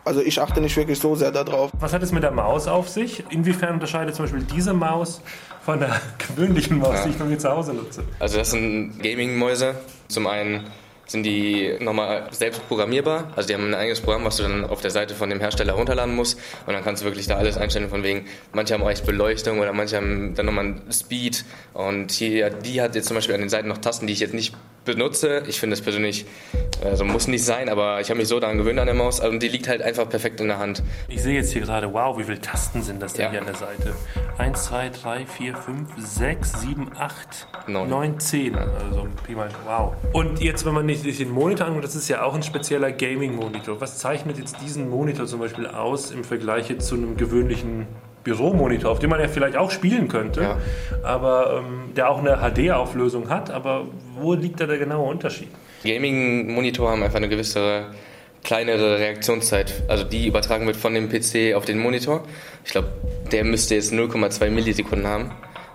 Also ich achte nicht wirklich so sehr darauf. Was hat es mit der Maus auf sich? Inwiefern unterscheidet zum Beispiel diese Maus von der gewöhnlichen Maus, ja. die ich bei mir zu Hause nutze? Also das sind Gaming-Mäuse. Zum einen sind die nochmal selbst programmierbar. Also die haben ein eigenes Programm, was du dann auf der Seite von dem Hersteller runterladen musst. Und dann kannst du wirklich da alles einstellen von wegen, manche haben auch echt Beleuchtung oder manche haben dann nochmal Speed. Und hier, die hat jetzt zum Beispiel an den Seiten noch Tasten, die ich jetzt nicht benutze. Ich finde das persönlich, also muss nicht sein, aber ich habe mich so daran gewöhnt an der Maus. Und die liegt halt einfach perfekt in der Hand. Ich sehe jetzt hier gerade, wow, wie viele Tasten sind das denn ja. hier an der Seite? 1, 2, 3, 4, 5, 6, 7, 8, 9, 9 10. Also prima, wow. Und jetzt, wenn man sich den Monitor anguckt, das ist ja auch ein spezieller Gaming-Monitor. Was zeichnet jetzt diesen Monitor zum Beispiel aus im Vergleich zu einem gewöhnlichen Büromonitor, auf dem man ja vielleicht auch spielen könnte, ja. aber ähm, der auch eine HD-Auflösung hat. Aber wo liegt da der genaue Unterschied? Gaming-Monitor haben einfach eine gewisse kleinere Reaktionszeit, also die übertragen wird von dem PC auf den Monitor. Ich glaube, der müsste jetzt 0,2 Millisekunden haben.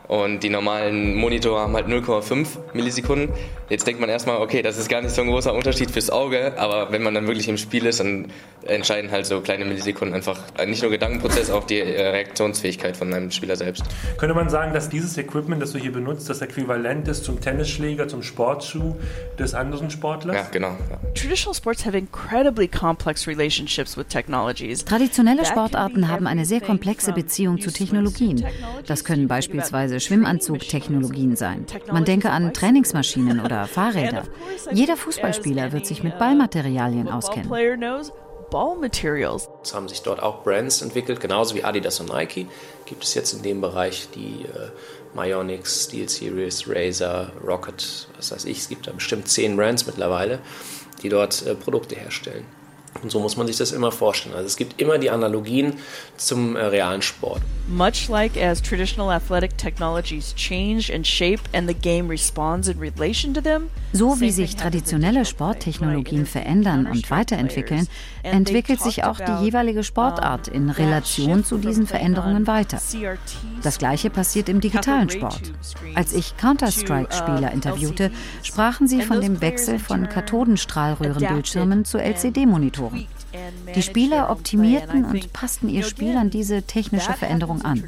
Und die normalen Monitore haben halt 0,5 Millisekunden. Jetzt denkt man erstmal, okay, das ist gar nicht so ein großer Unterschied fürs Auge, aber wenn man dann wirklich im Spiel ist, dann entscheiden halt so kleine Millisekunden einfach nicht nur Gedankenprozess, auch die äh, Reaktionsfähigkeit von einem Spieler selbst. Könnte man sagen, dass dieses Equipment, das du hier benutzt, das äquivalent ist zum Tennisschläger, zum Sportschuh des anderen Sportlers? Ja, genau. Ja. Traditional sports have incredibly complex relationships with technologies. Traditionelle Sportarten haben eine sehr komplexe Beziehung zu Technologien. Das können beispielsweise Schwimmanzugtechnologien sein. Man denke an Trainingsmaschinen oder Fahrräder. Jeder Fußballspieler wird sich mit Ballmaterialien auskennen. Es haben sich dort auch Brands entwickelt, genauso wie Adidas und Nike. Gibt es jetzt in dem Bereich die äh, Myonix, Steel Series, Razer, Rocket, was weiß ich. Es gibt da bestimmt zehn Brands mittlerweile, die dort äh, Produkte herstellen. Und so muss man sich das immer vorstellen. Also es gibt immer die Analogien zum äh, realen Sport. Much like as traditional athletic technologies change and shape and the game responds in relation to them. So wie sich traditionelle Sporttechnologien verändern und weiterentwickeln, entwickelt sich auch die jeweilige Sportart in Relation zu diesen Veränderungen weiter. Das gleiche passiert im digitalen Sport. Als ich Counter-Strike-Spieler interviewte, sprachen sie von dem Wechsel von Kathodenstrahlröhrenbildschirmen zu LCD-Monitoren. Die Spieler optimierten und passten ihr Spiel an diese technische Veränderung an.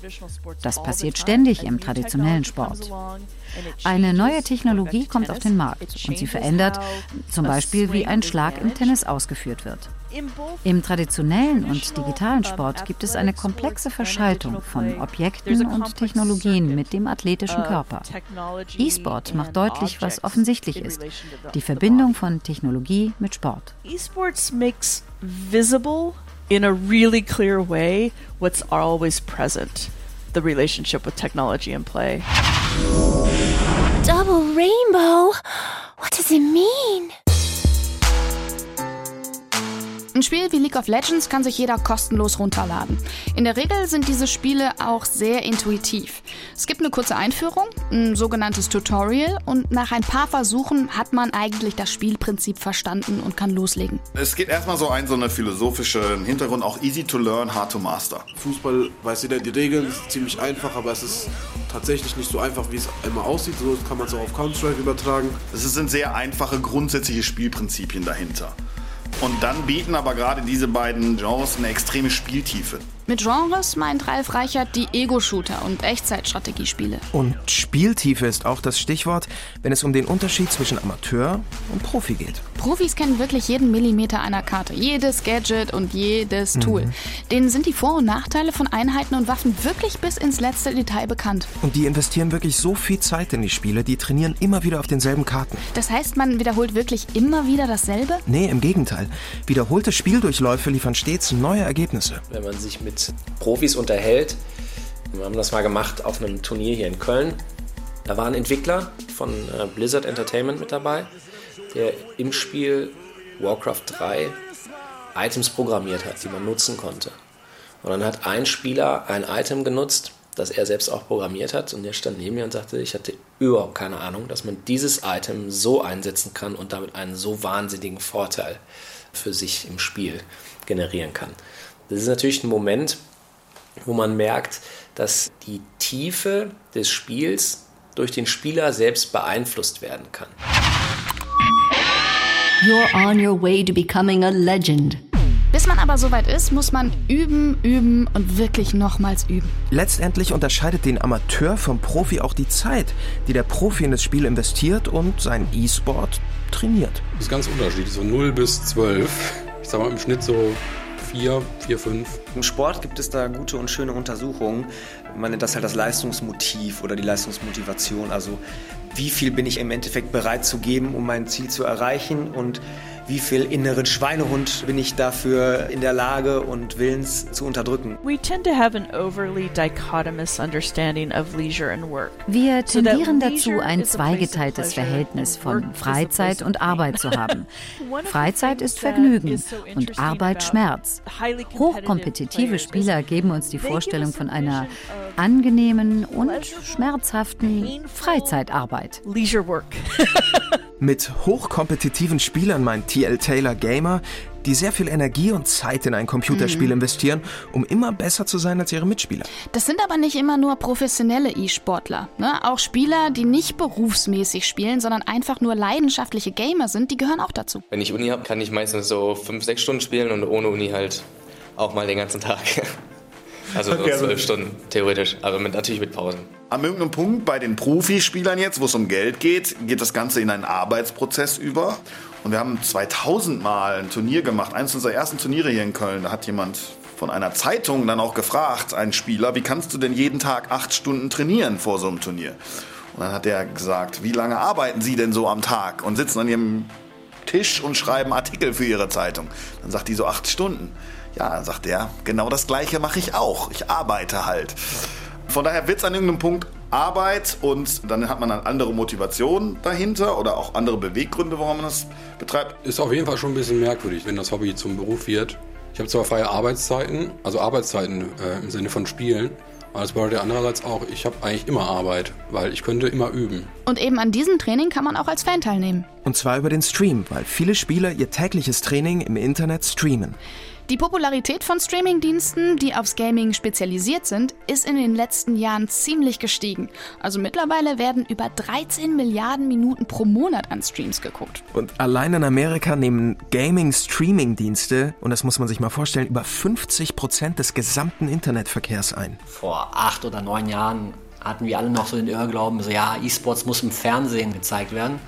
Das passiert ständig im traditionellen Sport. Eine neue Technologie kommt auf den Markt und sie verändert zum Beispiel, wie ein Schlag im Tennis ausgeführt wird. Im traditionellen und digitalen Sport gibt es eine komplexe Verschaltung von Objekten und Technologien mit dem athletischen Körper. E-Sport macht deutlich, was offensichtlich ist, die Verbindung von Technologie mit Sport. E-Sports makes visible in a really clear way what's always present, the relationship with technology and play. Double rainbow? What does it mean? Ein Spiel wie League of Legends kann sich jeder kostenlos runterladen. In der Regel sind diese Spiele auch sehr intuitiv. Es gibt eine kurze Einführung, ein sogenanntes Tutorial und nach ein paar Versuchen hat man eigentlich das Spielprinzip verstanden und kann loslegen. Es geht erstmal so ein, so eine philosophische Hintergrund, auch easy to learn, hard to master. Fußball weiß jeder die Regeln, ist ziemlich einfach, aber es ist tatsächlich nicht so einfach, wie es immer aussieht. So kann man es auch auf Counter-Strike übertragen. Es sind sehr einfache, grundsätzliche Spielprinzipien dahinter. Und dann bieten aber gerade diese beiden Genres eine extreme Spieltiefe. Mit Genres meint Ralf Reichert die Ego-Shooter und Echtzeitstrategiespiele. Und Spieltiefe ist auch das Stichwort, wenn es um den Unterschied zwischen Amateur und Profi geht. Profis kennen wirklich jeden Millimeter einer Karte, jedes Gadget und jedes Tool. Mhm. Denen sind die Vor- und Nachteile von Einheiten und Waffen wirklich bis ins letzte Detail bekannt. Und die investieren wirklich so viel Zeit in die Spiele, die trainieren immer wieder auf denselben Karten. Das heißt, man wiederholt wirklich immer wieder dasselbe? Nee, im Gegenteil. Wiederholte Spieldurchläufe liefern stets neue Ergebnisse. Wenn man sich mit Profis unterhält. Wir haben das mal gemacht auf einem Turnier hier in Köln. Da war ein Entwickler von äh, Blizzard Entertainment mit dabei, der im Spiel Warcraft 3 Items programmiert hat, die man nutzen konnte. Und dann hat ein Spieler ein Item genutzt, das er selbst auch programmiert hat. Und der stand neben mir und sagte, ich hatte überhaupt keine Ahnung, dass man dieses Item so einsetzen kann und damit einen so wahnsinnigen Vorteil für sich im Spiel generieren kann. Das ist natürlich ein Moment, wo man merkt, dass die Tiefe des Spiels durch den Spieler selbst beeinflusst werden kann. You're on your way to becoming a legend. Bis man aber soweit ist, muss man üben, üben und wirklich nochmals üben. Letztendlich unterscheidet den Amateur vom Profi auch die Zeit, die der Profi in das Spiel investiert und sein E-Sport trainiert. Das ist ganz unterschiedlich, so 0 bis 12. Ich sag mal im Schnitt so 4, 4, 5. Im Sport gibt es da gute und schöne Untersuchungen. Man nennt das halt das Leistungsmotiv oder die Leistungsmotivation. Also wie viel bin ich im Endeffekt bereit zu geben, um mein Ziel zu erreichen und wie viel inneren Schweinehund bin ich dafür in der Lage und willens zu unterdrücken. We tend to have an overly dichotomous understanding of leisure and work. Wir tendieren dazu, ein zweigeteiltes pleasure Verhältnis and von work is a Freizeit und Arbeit pain. zu haben. Freizeit ist Vergnügen und Arbeit Schmerz. Hochkompetitive players Spieler geben uns die Vorstellung von einer angenehmen und schmerzhaften Freizeitarbeit. Leisure work. Mit hochkompetitiven Spielern meint TL Taylor Gamer, die sehr viel Energie und Zeit in ein Computerspiel Mhm. investieren, um immer besser zu sein als ihre Mitspieler. Das sind aber nicht immer nur professionelle E-Sportler. Ne? Auch Spieler, die nicht berufsmäßig spielen, sondern einfach nur leidenschaftliche Gamer sind, die gehören auch dazu. Wenn ich Uni habe, kann ich meistens so fünf, sechs Stunden spielen und ohne Uni halt auch mal den ganzen Tag. Also so Okay, also- zwölf Stunden, theoretisch. Aber mit, natürlich mit Pausen. An irgendeinem Punkt bei den Profispielern jetzt, wo es um Geld geht, geht das Ganze in einen Arbeitsprozess über. Und wir haben 2000 Mal ein Turnier gemacht, eines unserer ersten Turniere hier in Köln. Da hat jemand von einer Zeitung dann auch gefragt, einen Spieler, wie kannst du denn jeden Tag acht Stunden trainieren vor so einem Turnier? Und dann hat er gesagt, wie lange arbeiten Sie denn so am Tag? Und sitzen an Ihrem Tisch und schreiben Artikel für Ihre Zeitung. Dann sagt die so acht Stunden. Ja, dann sagt er, genau das Gleiche mache ich auch. Ich arbeite halt. Von daher wird es an irgendeinem Punkt Arbeit und dann hat man eine andere Motivation dahinter oder auch andere Beweggründe, warum man das betreibt. Ist auf jeden Fall schon ein bisschen merkwürdig, wenn das Hobby zum Beruf wird. Ich habe zwar freie Arbeitszeiten, also Arbeitszeiten äh, im Sinne von Spielen, aber das bedeutet andererseits auch, ich habe eigentlich immer Arbeit, weil ich könnte immer üben. Und eben an diesem Training kann man auch als Fan teilnehmen. Und zwar über den Stream, weil viele Spieler ihr tägliches Training im Internet streamen. Die Popularität von Streamingdiensten, die aufs Gaming spezialisiert sind, ist in den letzten Jahren ziemlich gestiegen. Also mittlerweile werden über 13 Milliarden Minuten pro Monat an Streams geguckt. Und allein in Amerika nehmen Gaming-Streaming-Dienste, und das muss man sich mal vorstellen, über 50 Prozent des gesamten Internetverkehrs ein. Vor acht oder neun Jahren hatten wir alle noch so den Irrglauben, so ja, E-Sports muss im Fernsehen gezeigt werden.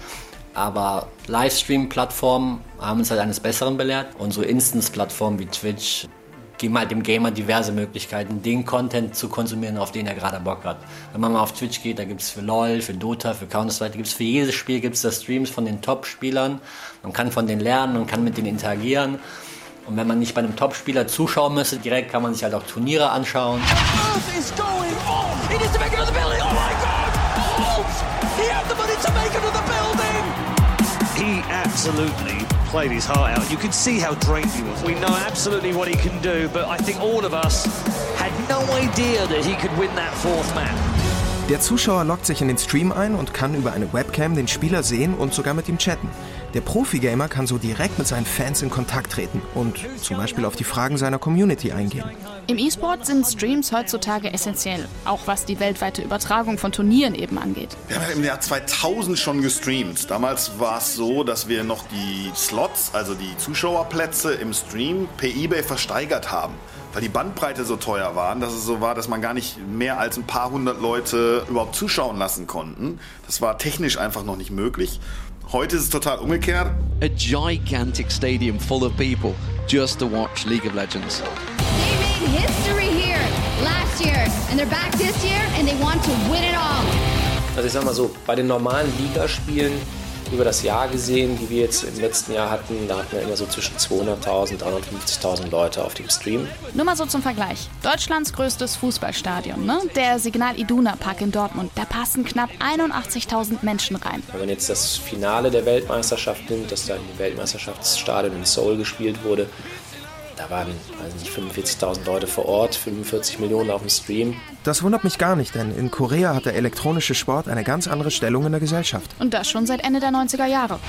Aber Livestream-Plattformen haben uns halt eines Besseren belehrt. Und so Instance-Plattformen wie Twitch geben halt dem Gamer diverse Möglichkeiten, den Content zu konsumieren, auf den er gerade Bock hat. Wenn man mal auf Twitch geht, da gibt es für LoL, für Dota, für Counter-Strike, gibt es für jedes Spiel gibt's da Streams von den Top-Spielern. Man kann von denen lernen und kann mit denen interagieren. Und wenn man nicht bei einem Top-Spieler zuschauen müsste, direkt kann man sich halt auch Turniere anschauen. What is going on? He needs to. Absolutely played his heart out. You could see how drained he was. We know absolutely what he can do, but I think all of us had no idea that he could win that fourth map. Der Zuschauer loggt sich in den Stream ein und kann über eine Webcam den Spieler sehen und sogar mit ihm chatten. Der Profi-Gamer kann so direkt mit seinen Fans in Kontakt treten und zum Beispiel auf die Fragen seiner Community eingehen. Im E-Sport sind Streams heutzutage essentiell, auch was die weltweite Übertragung von Turnieren eben angeht. Wir haben ja im Jahr 2000 schon gestreamt. Damals war es so, dass wir noch die Slots, also die Zuschauerplätze im Stream per eBay versteigert haben. Weil die Bandbreite so teuer waren, dass es so war, dass man gar nicht mehr als ein paar hundert Leute überhaupt zuschauen lassen konnten. Das war technisch einfach noch nicht möglich. Heute ist es total umgekehrt. A gigantic stadium full of people just to watch League of Legends. They made history here last year, and they're back this year, and they want to win it all. Also ich sag mal so, bei den normalen Ligaspielen über das Jahr gesehen, die wir jetzt im letzten Jahr hatten, da hatten wir immer so zwischen 200.000 und 350.000 Leute auf dem Stream. Nur mal so zum Vergleich. Deutschlands größtes Fußballstadion, ne? der Signal Iduna Park in Dortmund, da passen knapp 81.000 Menschen rein. Wenn man jetzt das Finale der Weltmeisterschaft nimmt, das da im Weltmeisterschaftsstadion in Seoul gespielt wurde, da waren weiß nicht, 45.000 Leute vor Ort, 45 Millionen auf dem Stream. Das wundert mich gar nicht, denn in Korea hat der elektronische Sport eine ganz andere Stellung in der Gesellschaft. Und das schon seit Ende der 90er Jahre.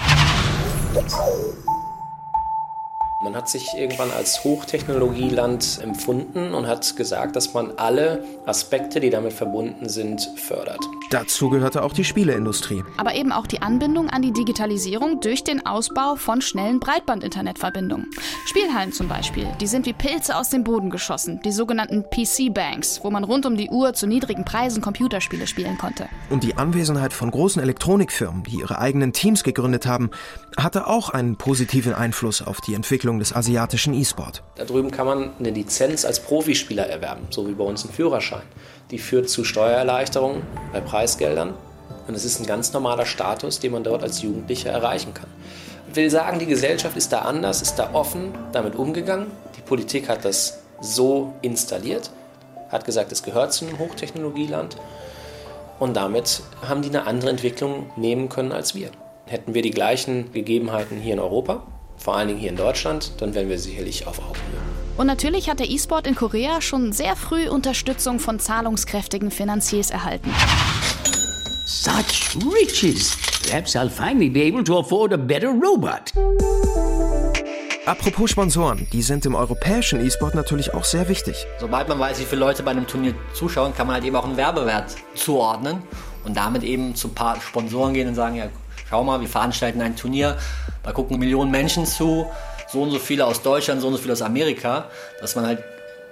Man hat sich irgendwann als Hochtechnologieland empfunden und hat gesagt, dass man alle Aspekte, die damit verbunden sind, fördert. Dazu gehörte auch die Spieleindustrie. Aber eben auch die Anbindung an die Digitalisierung durch den Ausbau von schnellen Breitband-Internetverbindungen. Spielhallen zum Beispiel, die sind wie Pilze aus dem Boden geschossen. Die sogenannten PC-Banks, wo man rund um die Uhr zu niedrigen Preisen Computerspiele spielen konnte. Und die Anwesenheit von großen Elektronikfirmen, die ihre eigenen Teams gegründet haben, hatte auch einen positiven Einfluss auf die Entwicklung des asiatischen E-Sport. Da drüben kann man eine Lizenz als Profispieler erwerben, so wie bei uns ein Führerschein. Die führt zu Steuererleichterungen bei Preisgeldern. Und es ist ein ganz normaler Status, den man dort als Jugendlicher erreichen kann. Ich will sagen, die Gesellschaft ist da anders, ist da offen damit umgegangen. Die Politik hat das so installiert, hat gesagt, es gehört zu einem Hochtechnologieland. Und damit haben die eine andere Entwicklung nehmen können als wir. Hätten wir die gleichen Gegebenheiten hier in Europa, vor allen Dingen hier in Deutschland, dann wären wir sicherlich auf Augenhöhe. Und natürlich hat der E-Sport in Korea schon sehr früh Unterstützung von zahlungskräftigen Finanziers erhalten. Such riches! Perhaps I'll finally be able to afford a better robot. Apropos Sponsoren, die sind im europäischen E-Sport natürlich auch sehr wichtig. Sobald man weiß, wie viele Leute bei einem Turnier zuschauen, kann man halt eben auch einen Werbewert zuordnen und damit eben zu ein paar Sponsoren gehen und sagen, ja, schau mal, wir veranstalten ein Turnier, da gucken Millionen Menschen zu, so und so viele aus Deutschland, so und so viele aus Amerika, dass man halt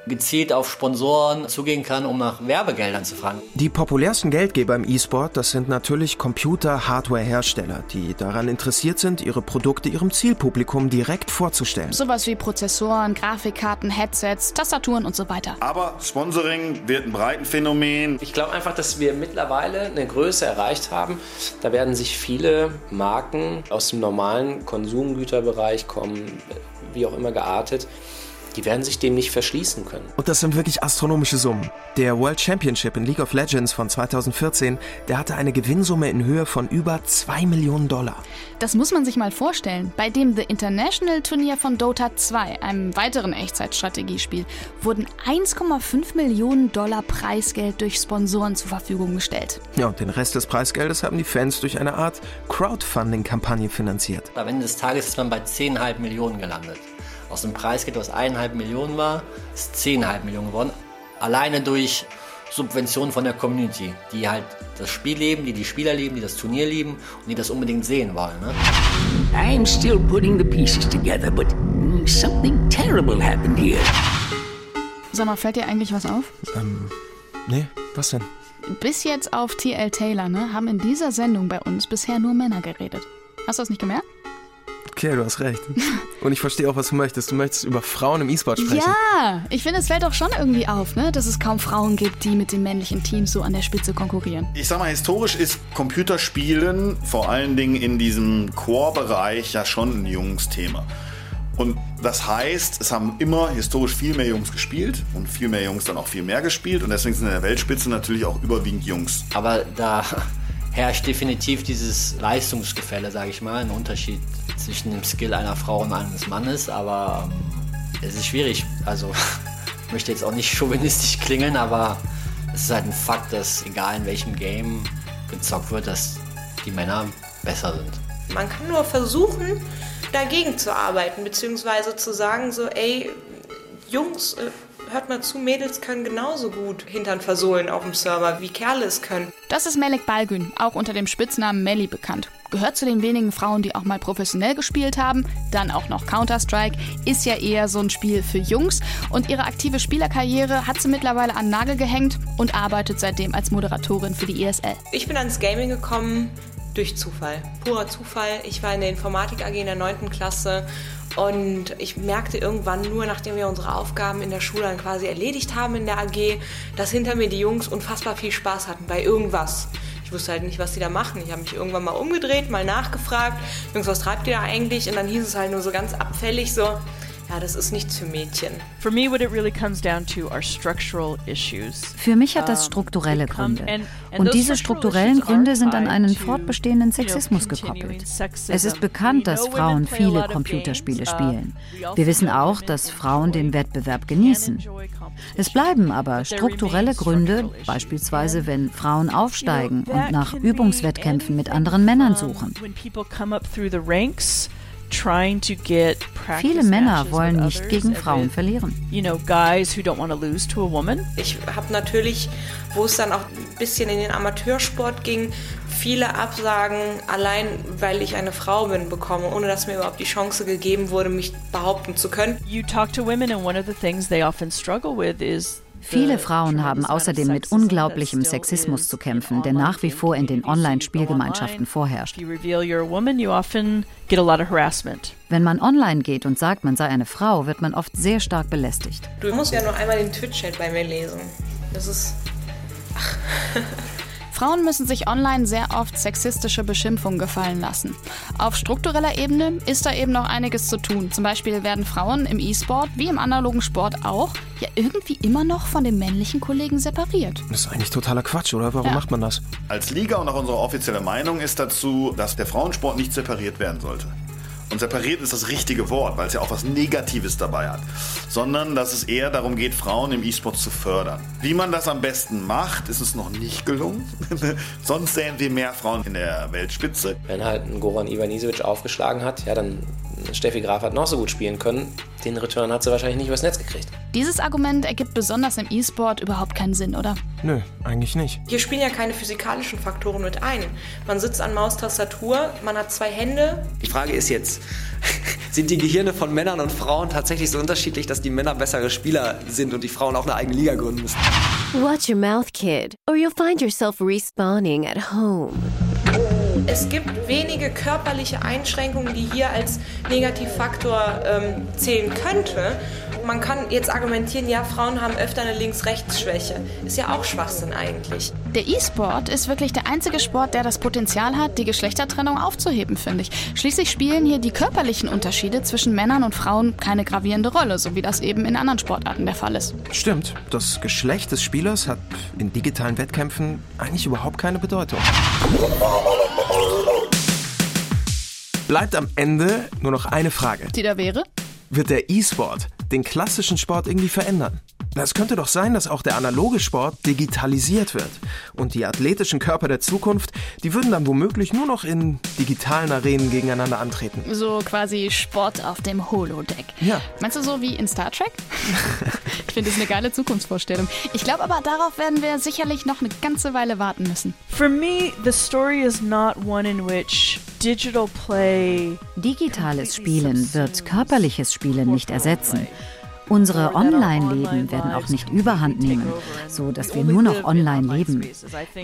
gezielt auf Sponsoren zugehen kann, um nach Werbegeldern zu fragen. Die populärsten Geldgeber im E-Sport, das sind natürlich Computer-Hardware-Hersteller, die daran interessiert sind, ihre Produkte ihrem Zielpublikum direkt vorzustellen. Sowas wie Prozessoren, Grafikkarten, Headsets, Tastaturen und so weiter. Aber Sponsoring wird ein Breitenphänomen. Ich glaube einfach, dass wir mittlerweile eine Größe erreicht haben. Da werden sich viele Marken aus dem normalen Konsumgüterbereich kommen, wie auch immer geartet, die werden sich dem nicht verschließen können. Und das sind wirklich astronomische Summen. Der World Championship in League of Legends von 2014, der hatte eine Gewinnsumme in Höhe von über 2 Millionen Dollar. Das muss man sich mal vorstellen. Bei dem The International Turnier von Dota 2, einem weiteren Echtzeitstrategiespiel, wurden 1,5 Millionen Dollar Preisgeld durch Sponsoren zur Verfügung gestellt. Ja, und den Rest des Preisgeldes haben die Fans durch eine Art Crowdfunding-Kampagne finanziert. Am Ende des Tages ist man bei 10,5 Millionen gelandet. Aus dem Preisgeld, was 1,5 Millionen war, ist 10,5 Millionen geworden. Alleine durch Subventionen von der Community, die halt das Spiel lieben, die die Spieler lieben, die das Turnier lieben und die das unbedingt sehen wollen. Ne? I'm still putting the pieces together, but something terrible happened here. Sag mal, fällt dir eigentlich was auf? Ähm, nee, was denn? Bis jetzt auf TL Taylor, ne, haben in dieser Sendung bei uns bisher nur Männer geredet. Hast du das nicht gemerkt? Okay, du hast recht. Und ich verstehe auch, was du möchtest. Du möchtest über Frauen im E-Sport sprechen. Ja, ich finde, es fällt doch schon irgendwie auf, ne, dass es kaum Frauen gibt, die mit den männlichen Teams so an der Spitze konkurrieren. Ich sag mal, historisch ist Computerspielen vor allen Dingen in diesem Core-Bereich ja schon ein Jungsthema. Und das heißt, es haben immer historisch viel mehr Jungs gespielt und viel mehr Jungs dann auch viel mehr gespielt. Und deswegen sind in der Weltspitze natürlich auch überwiegend Jungs. Aber da herrscht definitiv dieses Leistungsgefälle, sage ich mal, ein Unterschied zwischen dem Skill einer Frau und eines Mannes, aber ähm, es ist schwierig. Also ich möchte jetzt auch nicht chauvinistisch klingeln, aber es ist halt ein Fakt, dass egal in welchem Game gezockt wird, dass die Männer besser sind. Man kann nur versuchen, dagegen zu arbeiten, beziehungsweise zu sagen, so, ey, Jungs, äh, hört mal zu, Mädels können genauso gut Hintern versohlen auf dem Server, wie Kerle es können. Das ist Melek Balgün, auch unter dem Spitznamen Melly bekannt. Gehört zu den wenigen Frauen, die auch mal professionell gespielt haben. Dann auch noch Counter-Strike. Ist ja eher so ein Spiel für Jungs. Und ihre aktive Spielerkarriere hat sie mittlerweile an Nagel gehängt und arbeitet seitdem als Moderatorin für die ESL. Ich bin ans Gaming gekommen durch Zufall. Purer Zufall. Ich war in der Informatik AG in der 9. Klasse und ich merkte irgendwann nur, nachdem wir unsere Aufgaben in der Schule dann quasi erledigt haben in der AG, dass hinter mir die Jungs unfassbar viel Spaß hatten bei irgendwas. Ich wusste halt nicht, was die da machen. Ich habe mich irgendwann mal umgedreht, mal nachgefragt, Jungs, was treibt ihr da eigentlich? Und dann hieß es halt nur so ganz abfällig so, ja, das ist nichts für Mädchen. For me, what it really comes down to are structural issues. Für mich hat das strukturelle Gründe. Und diese strukturellen Gründe sind an einen fortbestehenden Sexismus gekoppelt. Es ist bekannt, dass Frauen viele Computerspiele spielen. Wir wissen auch, dass Frauen den Wettbewerb genießen. Es bleiben aber strukturelle Gründe, beispielsweise wenn Frauen aufsteigen und nach Übungswettkämpfen mit anderen Männern suchen. Trying to get Viele Männer wollen nicht gegen Frauen verlieren. You know, guys who don't want to lose to a woman. Ich habe natürlich, wo es dann auch ein bisschen in den Amateursport ging, viele Absagen allein, weil ich eine Frau bin, bekommen, ohne dass mir überhaupt die Chance gegeben wurde, mich behaupten zu können. You talk to women and one of the things they often struggle with is Viele Frauen haben außerdem mit unglaublichem Sexismus zu kämpfen, der nach wie vor in den Online-Spielgemeinschaften vorherrscht. Wenn man online geht und sagt, man sei eine Frau, wird man oft sehr stark belästigt. Du musst ja nur einmal den Twitch-Chat bei mir lesen. Das ist. Ach. Frauen müssen sich online sehr oft sexistische Beschimpfungen gefallen lassen. Auf struktureller Ebene ist da eben noch einiges zu tun. Zum Beispiel werden Frauen im E-Sport wie im analogen Sport auch ja irgendwie immer noch von den männlichen Kollegen separiert. Das ist eigentlich totaler Quatsch, oder? Warum ja. macht man das? Als Liga und auch unsere offizielle Meinung ist dazu, dass der Frauensport nicht separiert werden sollte. Und separiert ist das richtige Wort, weil es ja auch was Negatives dabei hat. Sondern, dass es eher darum geht, Frauen im E-Sport zu fördern. Wie man das am besten macht, ist es noch nicht gelungen. Sonst sehen wir mehr Frauen in der Weltspitze. Wenn halt ein Goran Ivanisevic aufgeschlagen hat, ja, dann Steffi Graf hat noch so gut spielen können. Den Return hat sie wahrscheinlich nicht übers Netz gekriegt. Dieses Argument ergibt besonders im E-Sport überhaupt keinen Sinn, oder? Nö, eigentlich nicht. Hier spielen ja keine physikalischen Faktoren mit ein. Man sitzt an Maustastatur, man hat zwei Hände. Die Frage ist jetzt, sind die Gehirne von Männern und Frauen tatsächlich so unterschiedlich, dass die Männer bessere Spieler sind und die Frauen auch eine eigene Liga gründen müssen? Watch your mouth, kid, or you'll find yourself respawning at home. Es gibt wenige körperliche Einschränkungen, die hier als Negativfaktor ähm, zählen könnte. Man kann jetzt argumentieren, ja, Frauen haben öfter eine Links-Rechts-Schwäche. Ist ja auch Schwachsinn eigentlich. Der E-Sport ist wirklich der einzige Sport, der das Potenzial hat, die Geschlechtertrennung aufzuheben, finde ich. Schließlich spielen hier die körperlichen Unterschiede zwischen Männern und Frauen keine gravierende Rolle, so wie das eben in anderen Sportarten der Fall ist. Stimmt. Das Geschlecht des Spielers hat in digitalen Wettkämpfen eigentlich überhaupt keine Bedeutung. Bleibt am Ende nur noch eine Frage. Die da wäre? Wird der E-Sport den klassischen Sport irgendwie verändern? Es könnte doch sein, dass auch der analoge Sport digitalisiert wird. Und die athletischen Körper der Zukunft, die würden dann womöglich nur noch in digitalen Arenen gegeneinander antreten. So quasi Sport auf dem Holodeck. Ja. Meinst du so wie in Star Trek? ich finde das eine geile Zukunftsvorstellung. Ich glaube aber, darauf werden wir sicherlich noch eine ganze Weile warten müssen. For me, the story is not one in which digital play. Digitales Spielen wird körperliches Spielen nicht ersetzen. Unsere Online-Leben werden auch nicht überhand nehmen, so dass wir nur noch online leben.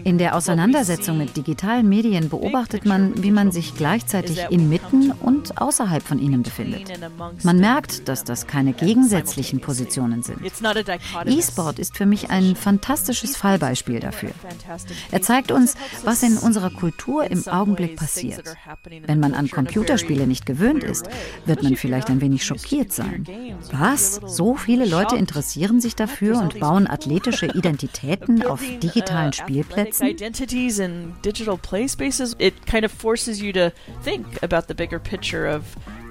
In der Auseinandersetzung mit digitalen Medien beobachtet man, wie man sich gleichzeitig inmitten und außerhalb von ihnen befindet. Man merkt, dass das keine gegensätzlichen Positionen sind. E-Sport ist für mich ein fantastisches Fallbeispiel dafür. Er zeigt uns, was in unserer Kultur im Augenblick passiert. Wenn man an Computerspiele nicht gewöhnt ist, wird man vielleicht ein wenig schockiert sein. Was? So viele Leute interessieren sich dafür und bauen athletische Identitäten auf digitalen Spielplätzen. Identities in digital play spaces. It kind of forces you to think about the bigger picture of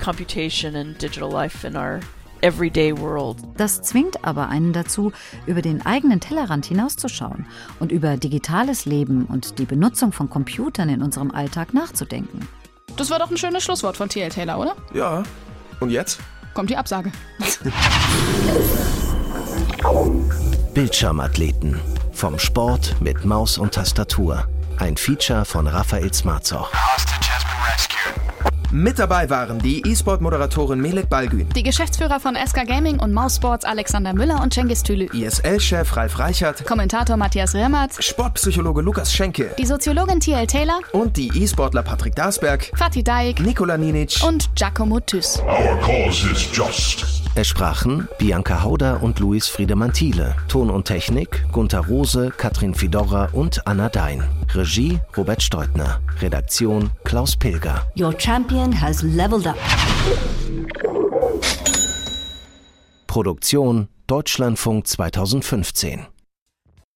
computation and digital life in our everyday world. Das zwingt aber einen dazu, über den eigenen Tellerrand hinauszuschauen und über digitales Leben und die Benutzung von Computern in unserem Alltag nachzudenken. Das war doch ein schönes Schlusswort von T.L. Taylor, oder? Ja. Und jetzt? Kommt die Absage. Bildschirmathleten. Vom Sport mit Maus und Tastatur. Ein Feature von Raphael Smarzoch. Mit dabei waren die E-Sport-Moderatorin Melek Balgün, die Geschäftsführer von SK Gaming und Mouse Sports Alexander Müller und Cengiz Tülü, ISL-Chef Ralf Reichert, Kommentator Matthias Remmert, Sportpsychologe Lukas Schenke, die Soziologin TL Taylor. Und die E-Sportler Patrick Dasberg, Fatih Daik, Nikola Ninic. Und Giacomo Thyss. Our cause is just. Es sprachen Bianca Hauder und Luis Friedemann Thiele. Ton und Technik Gunther Rose, Katrin Fidorra und Anna Dein. Regie Robert Steutner. Redaktion Klaus Pilger. Your champion has leveled up. Produktion Deutschlandfunk 2015